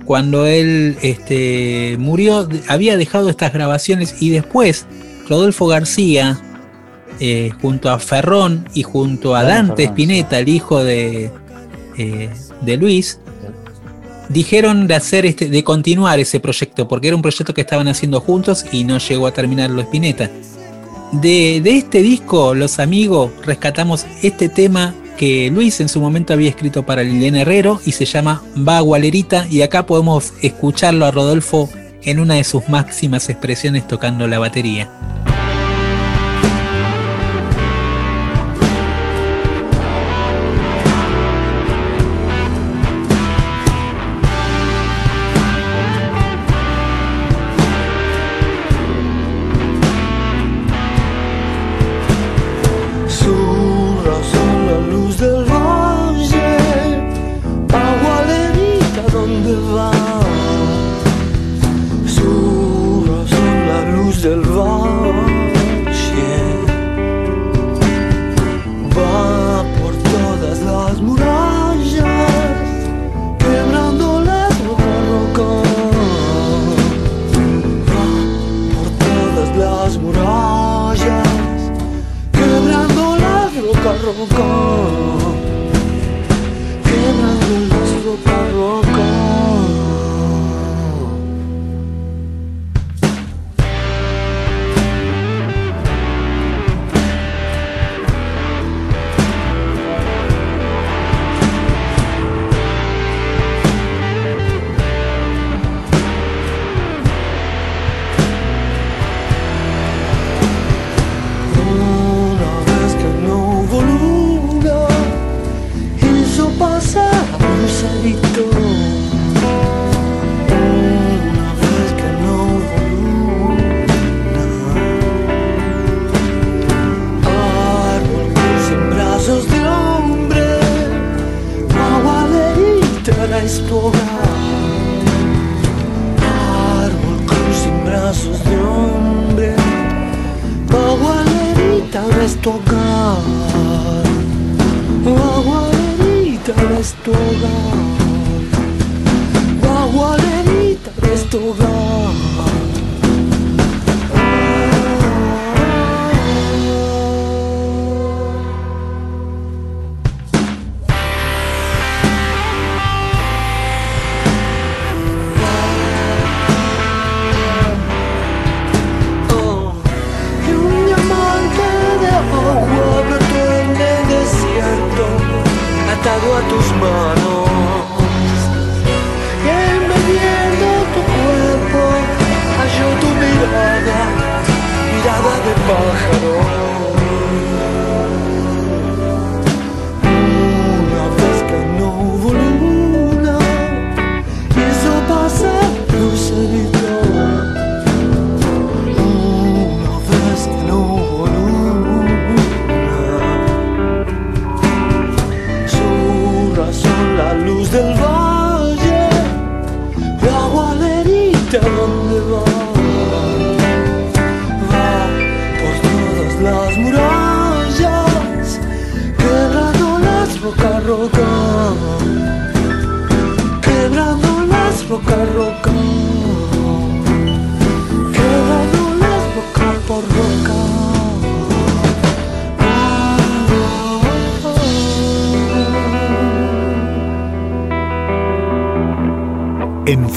cuando él este, murió, había dejado estas grabaciones y después Rodolfo García, eh, junto a Ferrón y junto a Dante Spinetta, el hijo de, eh, de Luis, dijeron de hacer este, de continuar ese proyecto, porque era un proyecto que estaban haciendo juntos y no llegó a terminarlo Spinetta. De, de este disco, Los Amigos, rescatamos este tema que Luis en su momento había escrito para Liliana Herrero y se llama Va Gualerita y acá podemos escucharlo a Rodolfo en una de sus máximas expresiones tocando la batería.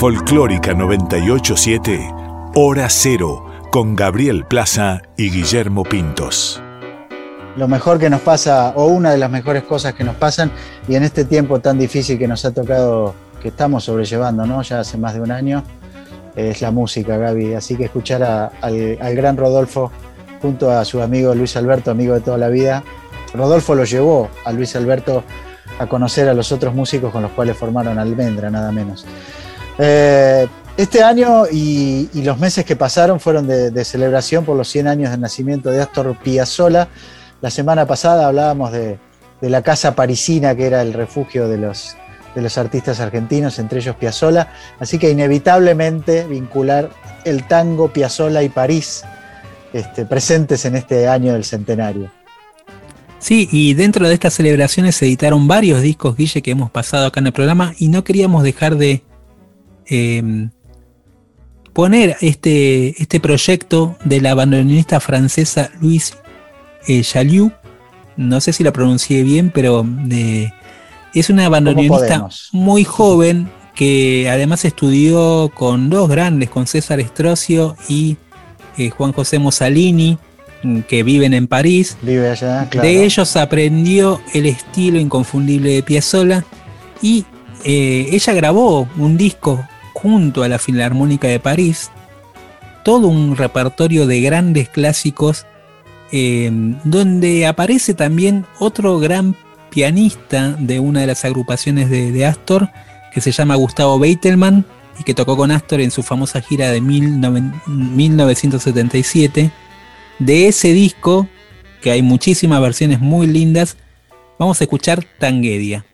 Folclórica 987, Hora Cero, con Gabriel Plaza y Guillermo Pintos.
Lo mejor que nos pasa, o una de las mejores cosas que nos pasan, y en este tiempo tan difícil que nos ha tocado, que estamos sobrellevando, ¿no? Ya hace más de un año, es la música, Gaby. Así que escuchar al, al gran Rodolfo junto a su amigo Luis Alberto, amigo de toda la vida. Rodolfo lo llevó a Luis Alberto a conocer a los otros músicos con los cuales formaron Almendra, nada menos. Eh, este año y, los meses que pasaron fueron de, celebración por los 100 años del nacimiento de Astor Piazzolla. La semana pasada hablábamos de, la casa parisina que era el refugio de los, de los artistas argentinos, entre ellos Piazzolla. Así que inevitablemente vincular el tango, Piazzolla y París este, presentes en este año del centenario.
Sí, y dentro de estas celebraciones se editaron varios discos, Guille, que hemos pasado acá en el programa, y no queríamos dejar de eh, poner este, este proyecto de la bandoneonista francesa Louise eh, Chaliou, no sé si la pronuncié bien, pero eh, es una bandoneonista muy joven que además estudió con dos grandes, con César Estrocio y eh, Juan José Mussolini, mm, que viven en París.
Vive allá, claro.
De ellos aprendió el estilo inconfundible de Piazzolla y eh, ella grabó un disco junto a la Filarmónica de París, todo un repertorio de grandes clásicos, eh, donde aparece también otro gran pianista de una de las agrupaciones de, de Astor, que se llama Gustavo Beitelman, y que tocó con Astor en su famosa gira de 1977. De ese disco, que hay muchísimas versiones muy lindas, vamos a escuchar Tanguedia.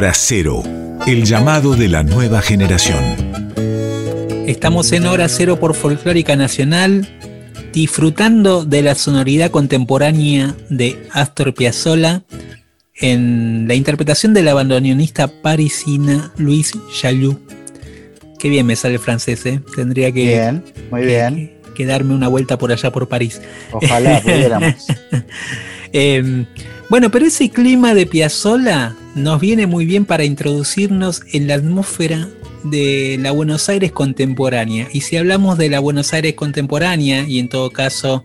Hora Cero, el llamado de la nueva generación.
Estamos en Hora Cero por Folclórica Nacional, disfrutando de la sonoridad contemporánea de Astor Piazzolla en la interpretación del abandoneonista parisina Luis Jalou. Qué bien me sale el francés, ¿eh? Tendría que,
Bien, muy
que-
bien.
que darme una vuelta por allá por París.
Ojalá pudiéramos.
Eh, bueno, pero ese clima de Piazzolla nos viene muy bien para introducirnos en la atmósfera de la Buenos Aires contemporánea. Y si hablamos de la Buenos Aires contemporánea, y en todo caso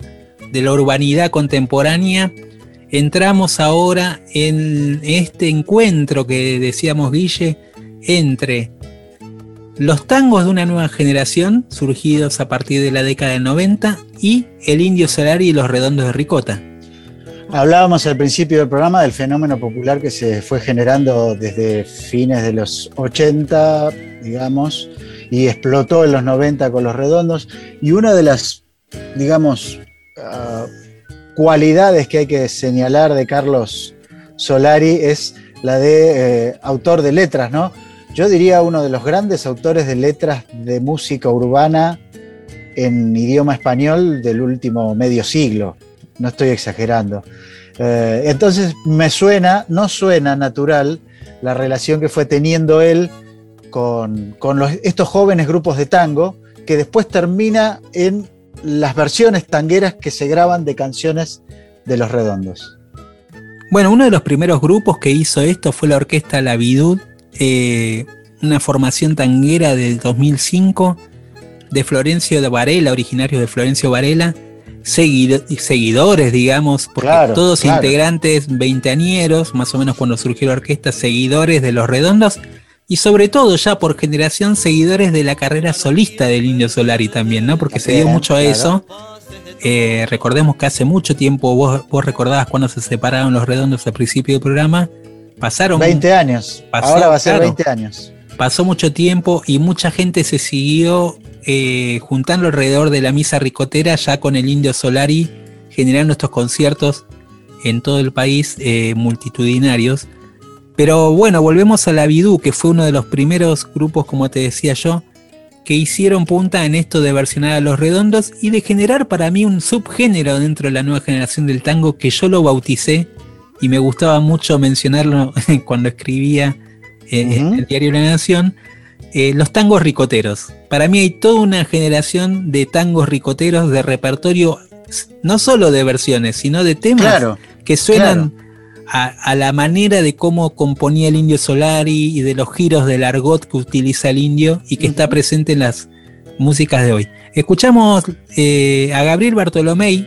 de la urbanidad contemporánea, entramos ahora en este encuentro que decíamos Guille entre los tangos de una nueva generación, surgidos a partir de la década del 90, y el Indio Solari y los Redondos de Ricota.
Hablábamos al principio del programa del fenómeno popular que se fue generando desde fines de los 80, digamos, y explotó en los 90 con los redondos. Y una de las, digamos, ah, cualidades que hay que señalar de Carlos Solari es la de eh, autor de letras, ¿no? Yo diría uno de los grandes autores de letras de música urbana en idioma español del último medio siglo. No estoy exagerando. Eh, entonces me suena, no suena natural la relación que fue teniendo él con, estos jóvenes grupos de tango, que después termina en las versiones tangueras que se graban de canciones de los redondos.
Bueno, uno de los primeros grupos que hizo esto fue la orquesta La Vidud, eh, una formación tanguera del 2005 de Florencio de Varela, originario de Florencio Varela, seguido- seguidores, digamos, porque
Claro,
todos
claro.
integrantes veinteañeros, más o menos cuando surgió la orquesta, seguidores de los redondos y sobre todo ya por generación seguidores de la carrera solista del Indio Solari también, ¿no? Porque se dio mucho a
claro.
eso. Eh, recordemos que hace mucho tiempo, vos, vos recordabas cuando se separaron los redondos al principio del programa, pasaron
20 años.
pasó,
Ahora va a ser
claro.
20 años.
pasó mucho tiempo y mucha gente se siguió eh, juntando alrededor de la misa ricotera ya con el Indio Solari, generando estos conciertos en todo el país eh, multitudinarios. Pero bueno, volvemos a la Bidú, que fue uno de los primeros grupos, como te decía yo, que hicieron punta en esto de versionar a los redondos y de generar para mí un subgénero dentro de la nueva generación del tango que yo lo bauticé y me gustaba mucho mencionarlo cuando escribía eh, en el diario La Nación, eh, los tangos ricoteros. Para mí hay toda una generación de tangos ricoteros de repertorio, no solo de versiones, sino de temas
Claro,
que suenan a, a la manera de cómo componía el indio Solari y de los giros del argot que utiliza el indio y que está presente en las músicas de hoy. Escuchamos eh, a Gabriel Bartolomé,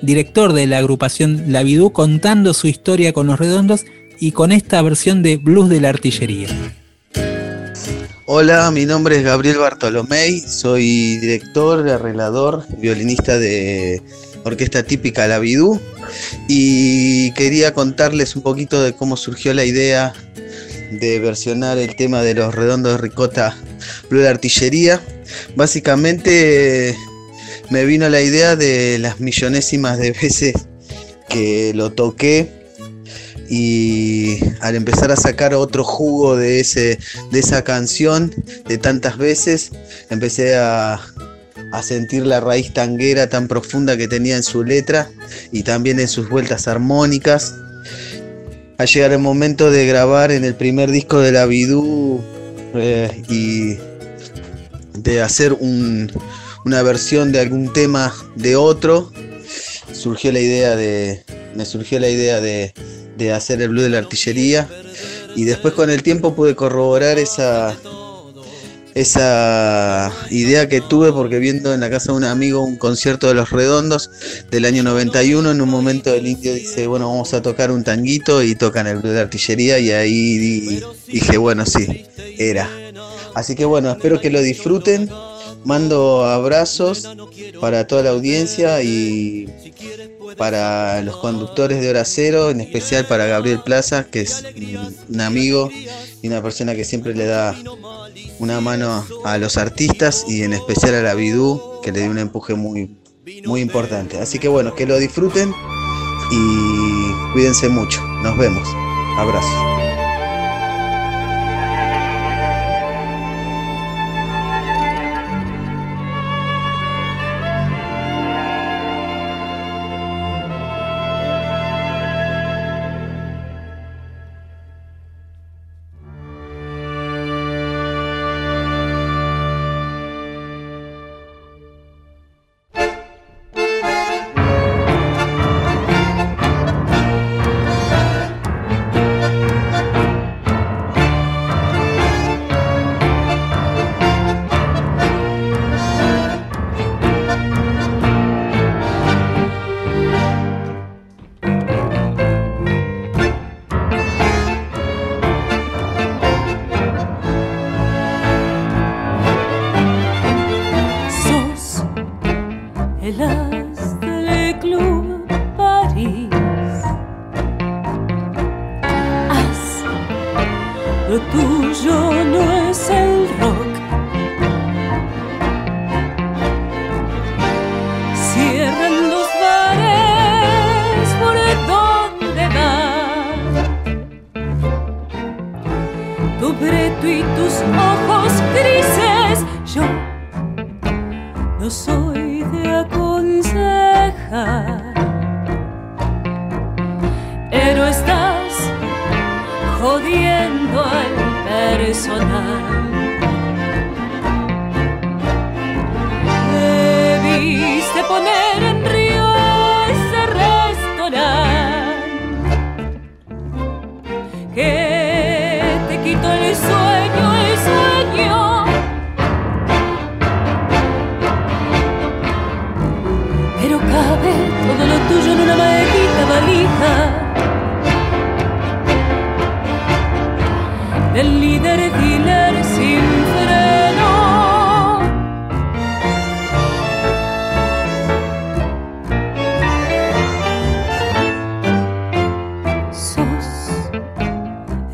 director de la agrupación La Vidú, contando su historia con los redondos y con esta versión de Blues de la Artillería.
Hola, mi nombre es Gabriel Bartolomé, soy director, arreglador, violinista de orquesta típica La Vidú y quería contarles un poquito de cómo surgió la idea de versionar el tema de los redondos de ricota Blue Artillería. Básicamente me vino la idea de las millonésimas de veces que lo toqué y al empezar a sacar otro jugo de, ese, de esa canción de tantas veces, empecé a, a sentir la raíz tanguera tan profunda que tenía en su letra y también en sus vueltas armónicas. A llegar el momento de grabar en el primer disco de la Bidú eh, y de hacer un- una versión de algún tema de otro, surgió la idea de. Me surgió la idea de, de hacer el blues de la artillería. Y después con el tiempo pude corroborar esa, esa idea que tuve porque viendo en la casa de un amigo un concierto de los redondos del año 91, en un momento el indio dice, bueno, vamos a tocar un tanguito y tocan el blues de artillería y ahí di- dije, bueno, sí, era. Así que bueno, espero que lo disfruten. Mando abrazos para toda la audiencia y para los conductores de Hora Cero, en especial para Gabriel Plaza, que es un- amigo y una persona que siempre le da una mano a los artistas y en especial a la Bidú, que le dio un empuje muy, muy importante. Así que bueno, que lo disfruten y cuídense mucho. Nos vemos. Abrazos.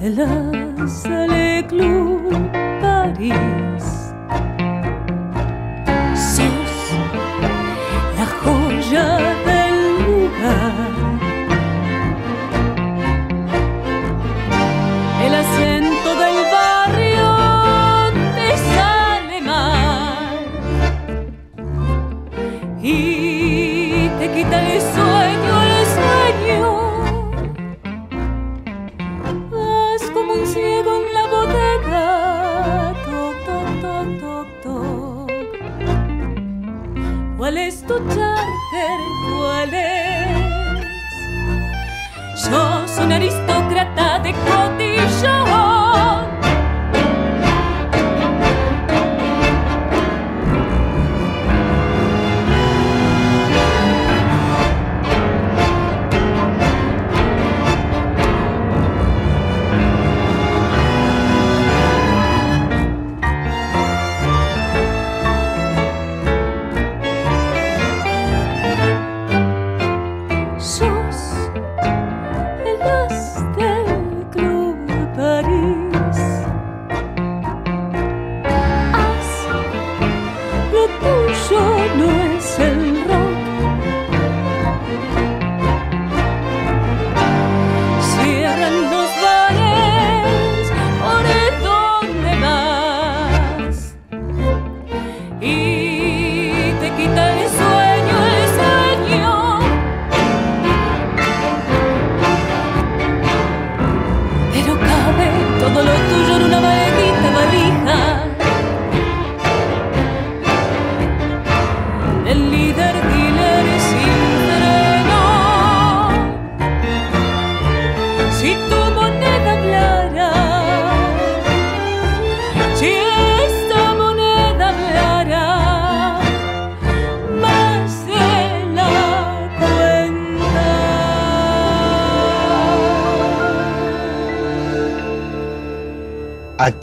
El Asale Club París.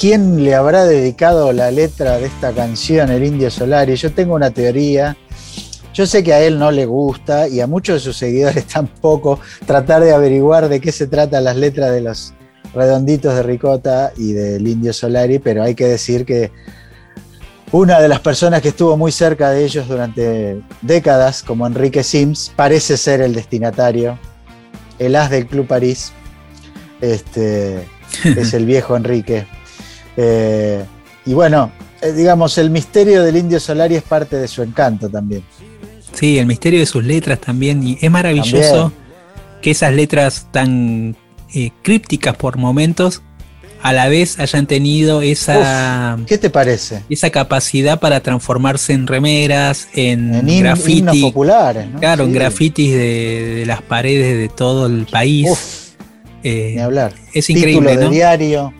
Quién le habrá dedicado la letra de esta canción, el Indio Solari? Yo tengo una teoría. Yo sé que a él no le gusta y a muchos de sus seguidores tampoco tratar de averiguar de qué se tratan las letras de los redonditos de Ricota y del Indio Solari, pero hay que decir que una de las personas que estuvo muy cerca de ellos durante décadas, como Enrique Sims, parece ser el destinatario, el as del Club París. Este, es el viejo Enrique. Eh, y bueno, eh, digamos, el misterio del Indio Solari es parte de su encanto también.
Sí, el misterio de sus letras también. Y es maravilloso que esas letras tan eh, crípticas por momentos a la vez hayan tenido esa.
¿Qué te parece?
Esa capacidad para transformarse en remeras, en,
En himnos populares, ¿no?
Claro, en grafitis de, de las paredes de todo el país. Eh,
Ni hablar.
Es
Título
increíble,
de
¿no?
diario,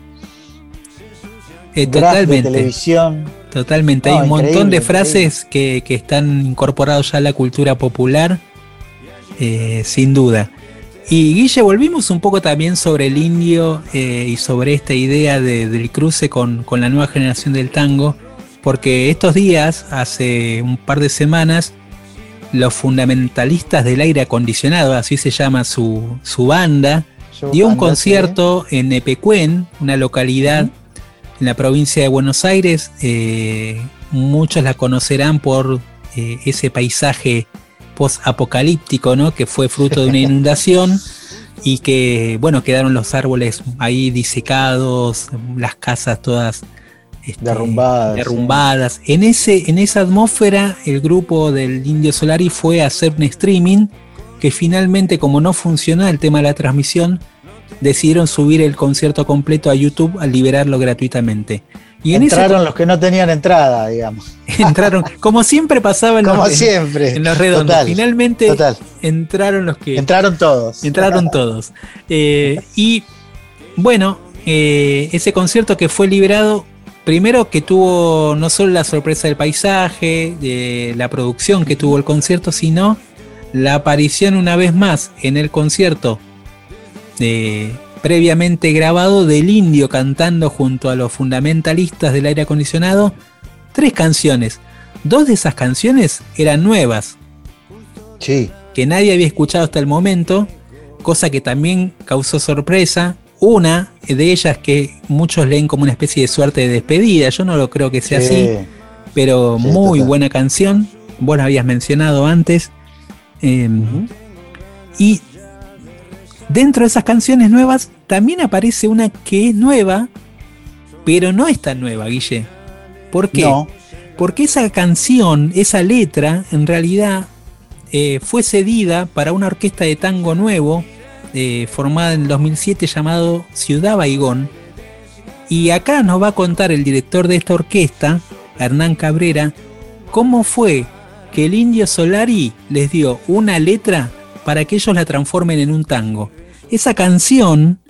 Eh,
de
totalmente.
televisión.
Totalmente,
No,
hay un montón de frases que, que están incorporados ya a la cultura popular, eh, sin duda. Y Guille, volvimos un poco también sobre el indio eh, y sobre esta idea de- del cruce con, con la nueva generación del tango, porque estos días, hace un par de semanas, los fundamentalistas del aire acondicionado, así se llama su, su banda,
Yo
dio un concierto en Epecuén, una localidad en la provincia de Buenos Aires. eh, muchos la conocerán por eh, ese paisaje post-apocalíptico, ¿no? Que fue fruto de una inundación y que, bueno, quedaron los árboles ahí disecados, las casas todas este,
Derrumbadas,
derrumbadas. En, ese, en esa atmósfera, el grupo del Indio Solari fue a hacer un streaming que finalmente, como no funcionó el tema de la transmisión, decidieron subir el concierto completo a YouTube al liberarlo gratuitamente. Y en ese
Entraron los que no tenían entrada, digamos.
entraron, como siempre pasaba en
Como
los, en-
siempre.
en los redondos.
Total,
Finalmente
total.
entraron los que
Entraron todos.
entraron todos. Eh, y bueno, eh, ese concierto que fue liberado, primero que tuvo no solo la sorpresa del paisaje, de la producción que tuvo el concierto, sino la aparición una vez más en el concierto eh, previamente grabado del indio cantando junto a los fundamentalistas del aire acondicionado tres canciones. Dos de esas canciones eran nuevas.
Sí.
Que nadie había escuchado hasta el momento, cosa que también causó sorpresa. Una de ellas que muchos leen como una especie de suerte de despedida, yo no lo creo que sea
Sí.
así, pero
Sí,
muy
total.
buena canción. Vos la habías mencionado antes. Eh, Y dentro de esas canciones nuevas también aparece una que es nueva, pero no es tan nueva, Guille. ¿Por qué?
No.
Porque esa canción, esa letra, en realidad eh, fue cedida para una orquesta de tango nuevo, eh, formada en el 2007 llamado Ciudad Baigón. Y acá nos va a contar el director de esta orquesta, Hernán Cabrera, cómo fue que el indio Solari les dio una letra para que ellos la transformen en un tango. Esa canción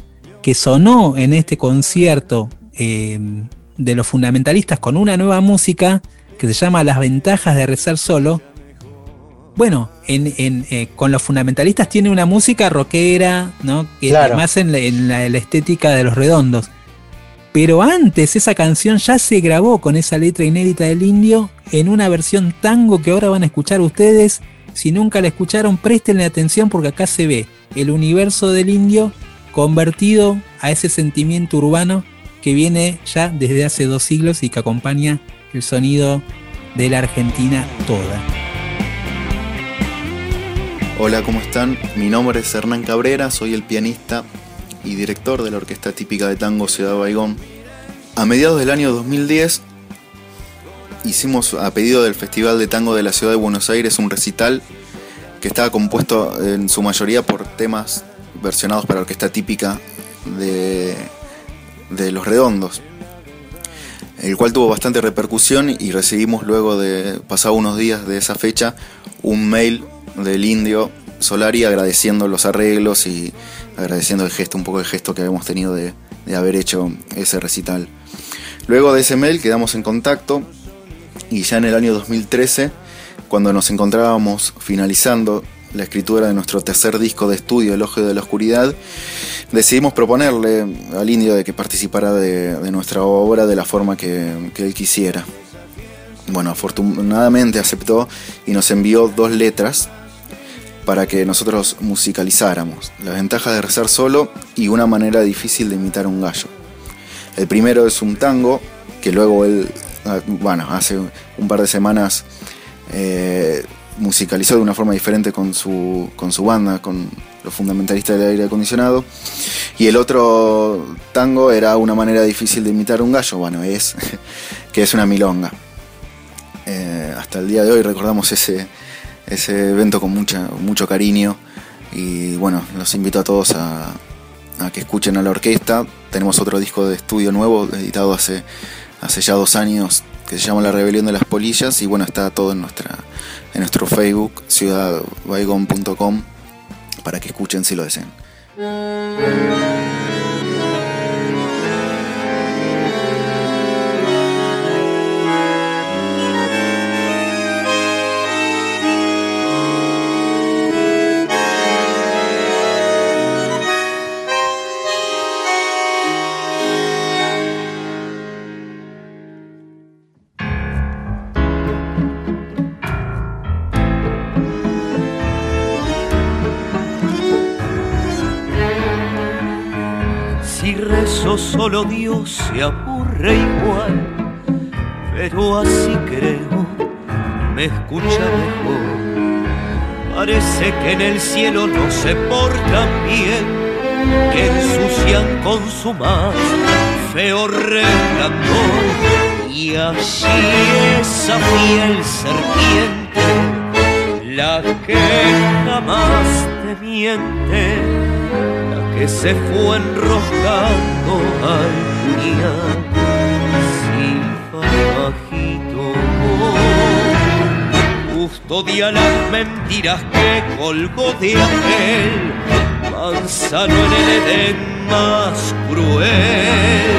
que sonó en este concierto eh, de los fundamentalistas con una nueva música que se llama Las ventajas de rezar solo. Bueno, en, en, eh, con los fundamentalistas tiene una música rockera, ¿no? Que
Claro.
más en la, en la- en la estética de los redondos. Pero antes esa canción ya se grabó con esa letra inédita del indio en una versión tango que ahora van a escuchar ustedes. Si nunca la escucharon, prestenle atención porque acá se ve el universo del indio convertido a ese sentimiento urbano que viene ya desde hace dos siglos y que acompaña el sonido de la Argentina toda.
Hola, ¿cómo están? Mi nombre es Hernán Cabrera, soy el pianista y director de la orquesta típica de tango Ciudad Baigón. A mediados del año 2010 hicimos a pedido del Festival de Tango de la Ciudad de Buenos Aires un recital que estaba compuesto en su mayoría por temas versionados para orquesta típica de, de Los Redondos, el cual tuvo bastante repercusión y recibimos luego de pasado unos días de esa fecha un mail del indio Solari agradeciendo los arreglos y agradeciendo el gesto, un poco el gesto que habíamos tenido de, de haber hecho ese recital. Luego de ese mail quedamos en contacto y ya en el año 2013, cuando nos encontrábamos finalizando la escritura de nuestro tercer disco de estudio, El Ojo de la Oscuridad, decidimos proponerle al indio de que participara de, nuestra obra de la forma que, que él quisiera. Bueno, afortunadamente aceptó y nos envió dos letras para que nosotros musicalizáramos. La ventaja de rezar solo y una manera difícil de imitar un gallo. El primero es un tango que luego él, bueno, hace un par de semanas eh, musicalizó de una forma diferente con su, con su banda, con los fundamentalistas del aire acondicionado. Y el otro tango era una manera difícil de imitar un gallo, bueno, es que es una milonga. Eh, hasta el día de hoy recordamos ese, ese evento con mucha, mucho cariño y bueno, los invito a todos a que escuchen a la orquesta. Tenemos otro disco de estudio nuevo editado hace, hace ya dos años que se llama La Rebelión de las Polillas y bueno, está todo en, nuestra, en nuestro Facebook, ciudadbaigon.com, para que escuchen si lo desean.
Solo Dios se aburre igual, pero así creo, me escucha mejor. Parece que en el cielo no se portan bien, que ensucian con su más feo resplandor. Y allí esa fiel serpiente, la que jamás te miente, que se fue enroscando al puñal. Salvajito, custodia las mentiras que colgó de aquel manzano en el Edén más cruel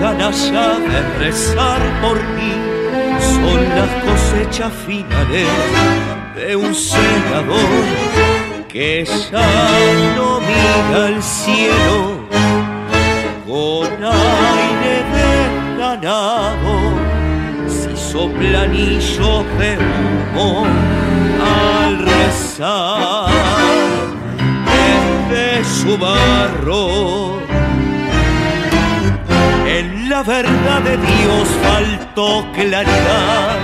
ganas ya de rezar por ti, son las cosechas finales de un segador que ya no mira al cielo con aire de ganado si soplan anillos de humo al rezar desde su barro la verdad de Dios faltó claridad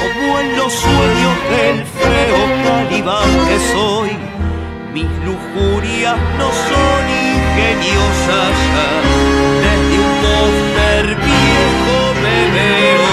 como en los sueños del feo calibán que soy mis lujurias no son ingeniosas ya. Desde un póster viejo me veo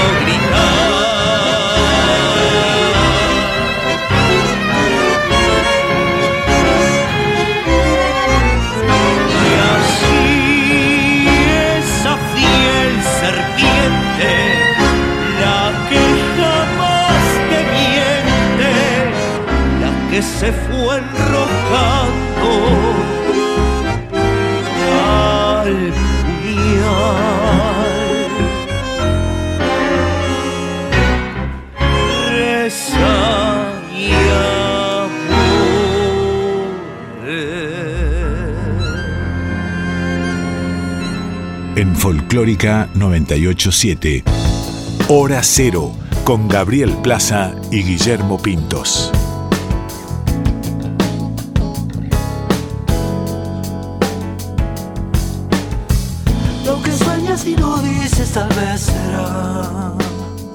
se fue enrojando al puñal. Reza y
En Folclórica 987. Hora Cero. Con Gabriel Plaza y Guillermo Pintos.
Y no dices tal vez será.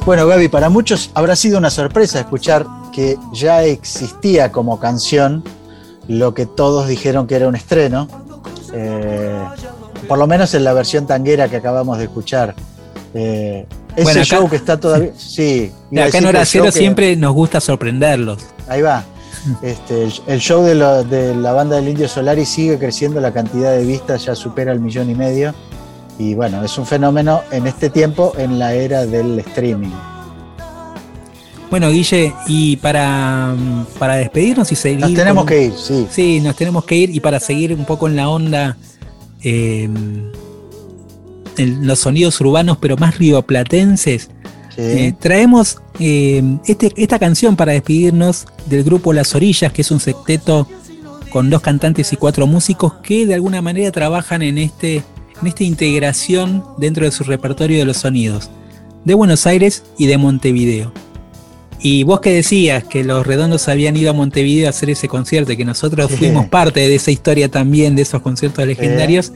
Bueno, Gaby, para muchos habrá sido una sorpresa escuchar que ya existía como canción lo que todos dijeron que era un estreno, eh, por lo menos en la versión tanguera que acabamos de escuchar. Eh, ese
Bueno, acá-
show que está todavía. Sí, a
Acá en Hora Cero
que-
siempre nos gusta sorprenderlos.
Ahí va. Este, el, el show de, lo- de la banda del Indio Solari sigue creciendo, la cantidad de vistas ya supera el millón y medio. Y bueno, es un fenómeno en este tiempo, en la era del streaming.
Bueno, Guille, y para, para despedirnos y seguir.
Nos tenemos
con-
que ir, sí.
Sí, nos tenemos que ir y para seguir un poco en la onda, eh, en los sonidos urbanos, pero más rioplatenses, eh, traemos eh, este- esta canción para despedirnos del grupo Las Orillas, que es un secteto con dos cantantes y cuatro músicos que de alguna manera trabajan en, este, en esta integración dentro de su repertorio de los sonidos de Buenos Aires y de Montevideo. Y vos que decías que los redondos habían ido a Montevideo a hacer ese concierto y que nosotros
Sí.
fuimos parte de esa historia también, de esos conciertos legendarios,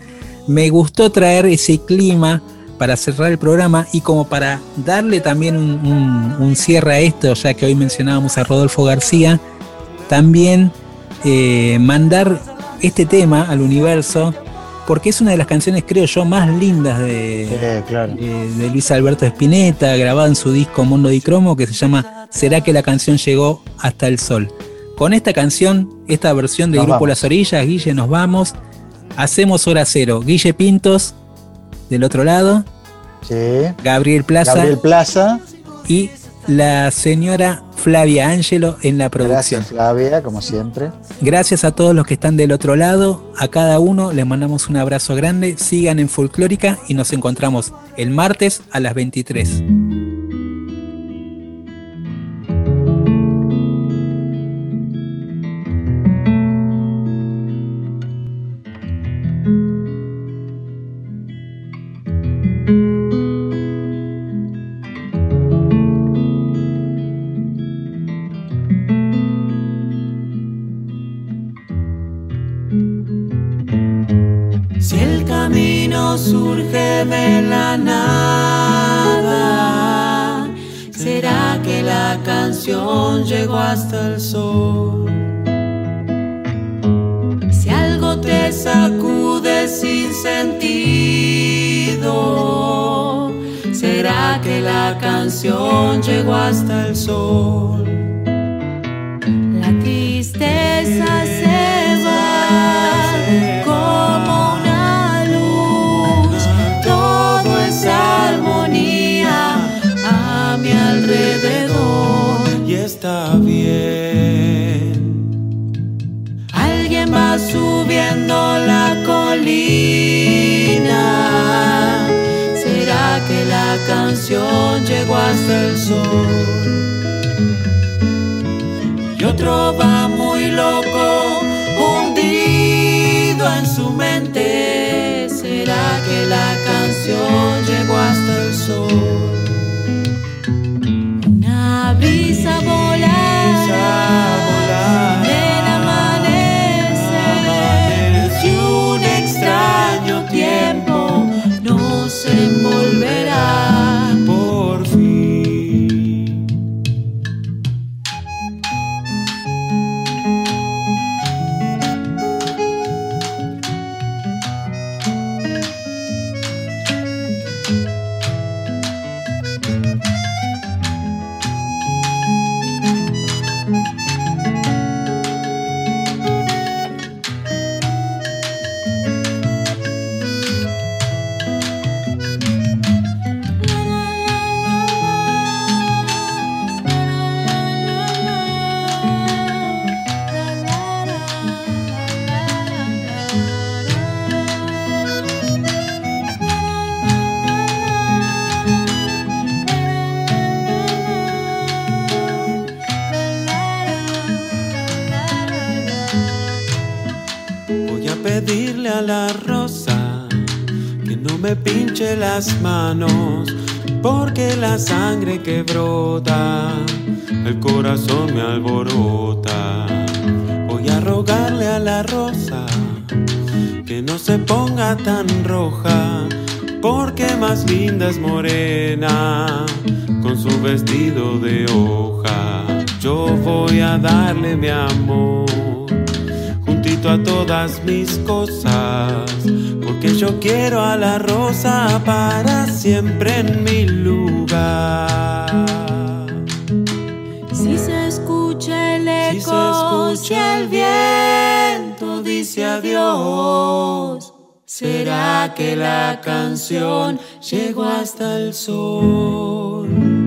me gustó traer ese clima para cerrar el programa y como para darle también un, un- un cierre a esto, ya que hoy mencionábamos a Rodolfo García, también eh, mandar este tema al universo, porque es una de las canciones, creo yo, más lindas de, de- de Luis Alberto Spinetta, grabada en su disco Mundo di Cromo, que se llama ¿Será que la canción llegó hasta el sol? Con esta canción, esta versión del
Nos
grupo
vamos.
Las Orillas, Guille, nos vamos. Hacemos hora cero. Guille Pintos, del otro lado. Gabriel Plaza.
Gabriel Plaza.
Y la señora Flavia Ángelo en la producción.
Gracias, Flavia, como siempre.
Gracias a todos los que están del otro lado. A cada uno les mandamos un abrazo grande. Sigan en Folclórica y nos encontramos el martes a las 23.
Que la canción llegó hasta el sol? La tristeza llegó hasta el sol? Y otro va muy loco, hundido en su mente. ¿Será que la canción llegó hasta el sol?
Las manos, porque la sangre que brota, el corazón me alborota. Voy a rogarle a la rosa que no se ponga tan roja, porque más linda es morena con su vestido de hoja. Yo voy a darle mi amor juntito a todas mis cosas, porque yo quiero a la rosa para siempre en mi lugar.
Si se escucha el
Si se
eco,
escucha
si el viento dice adiós, ¿será que la canción llegó hasta el sol?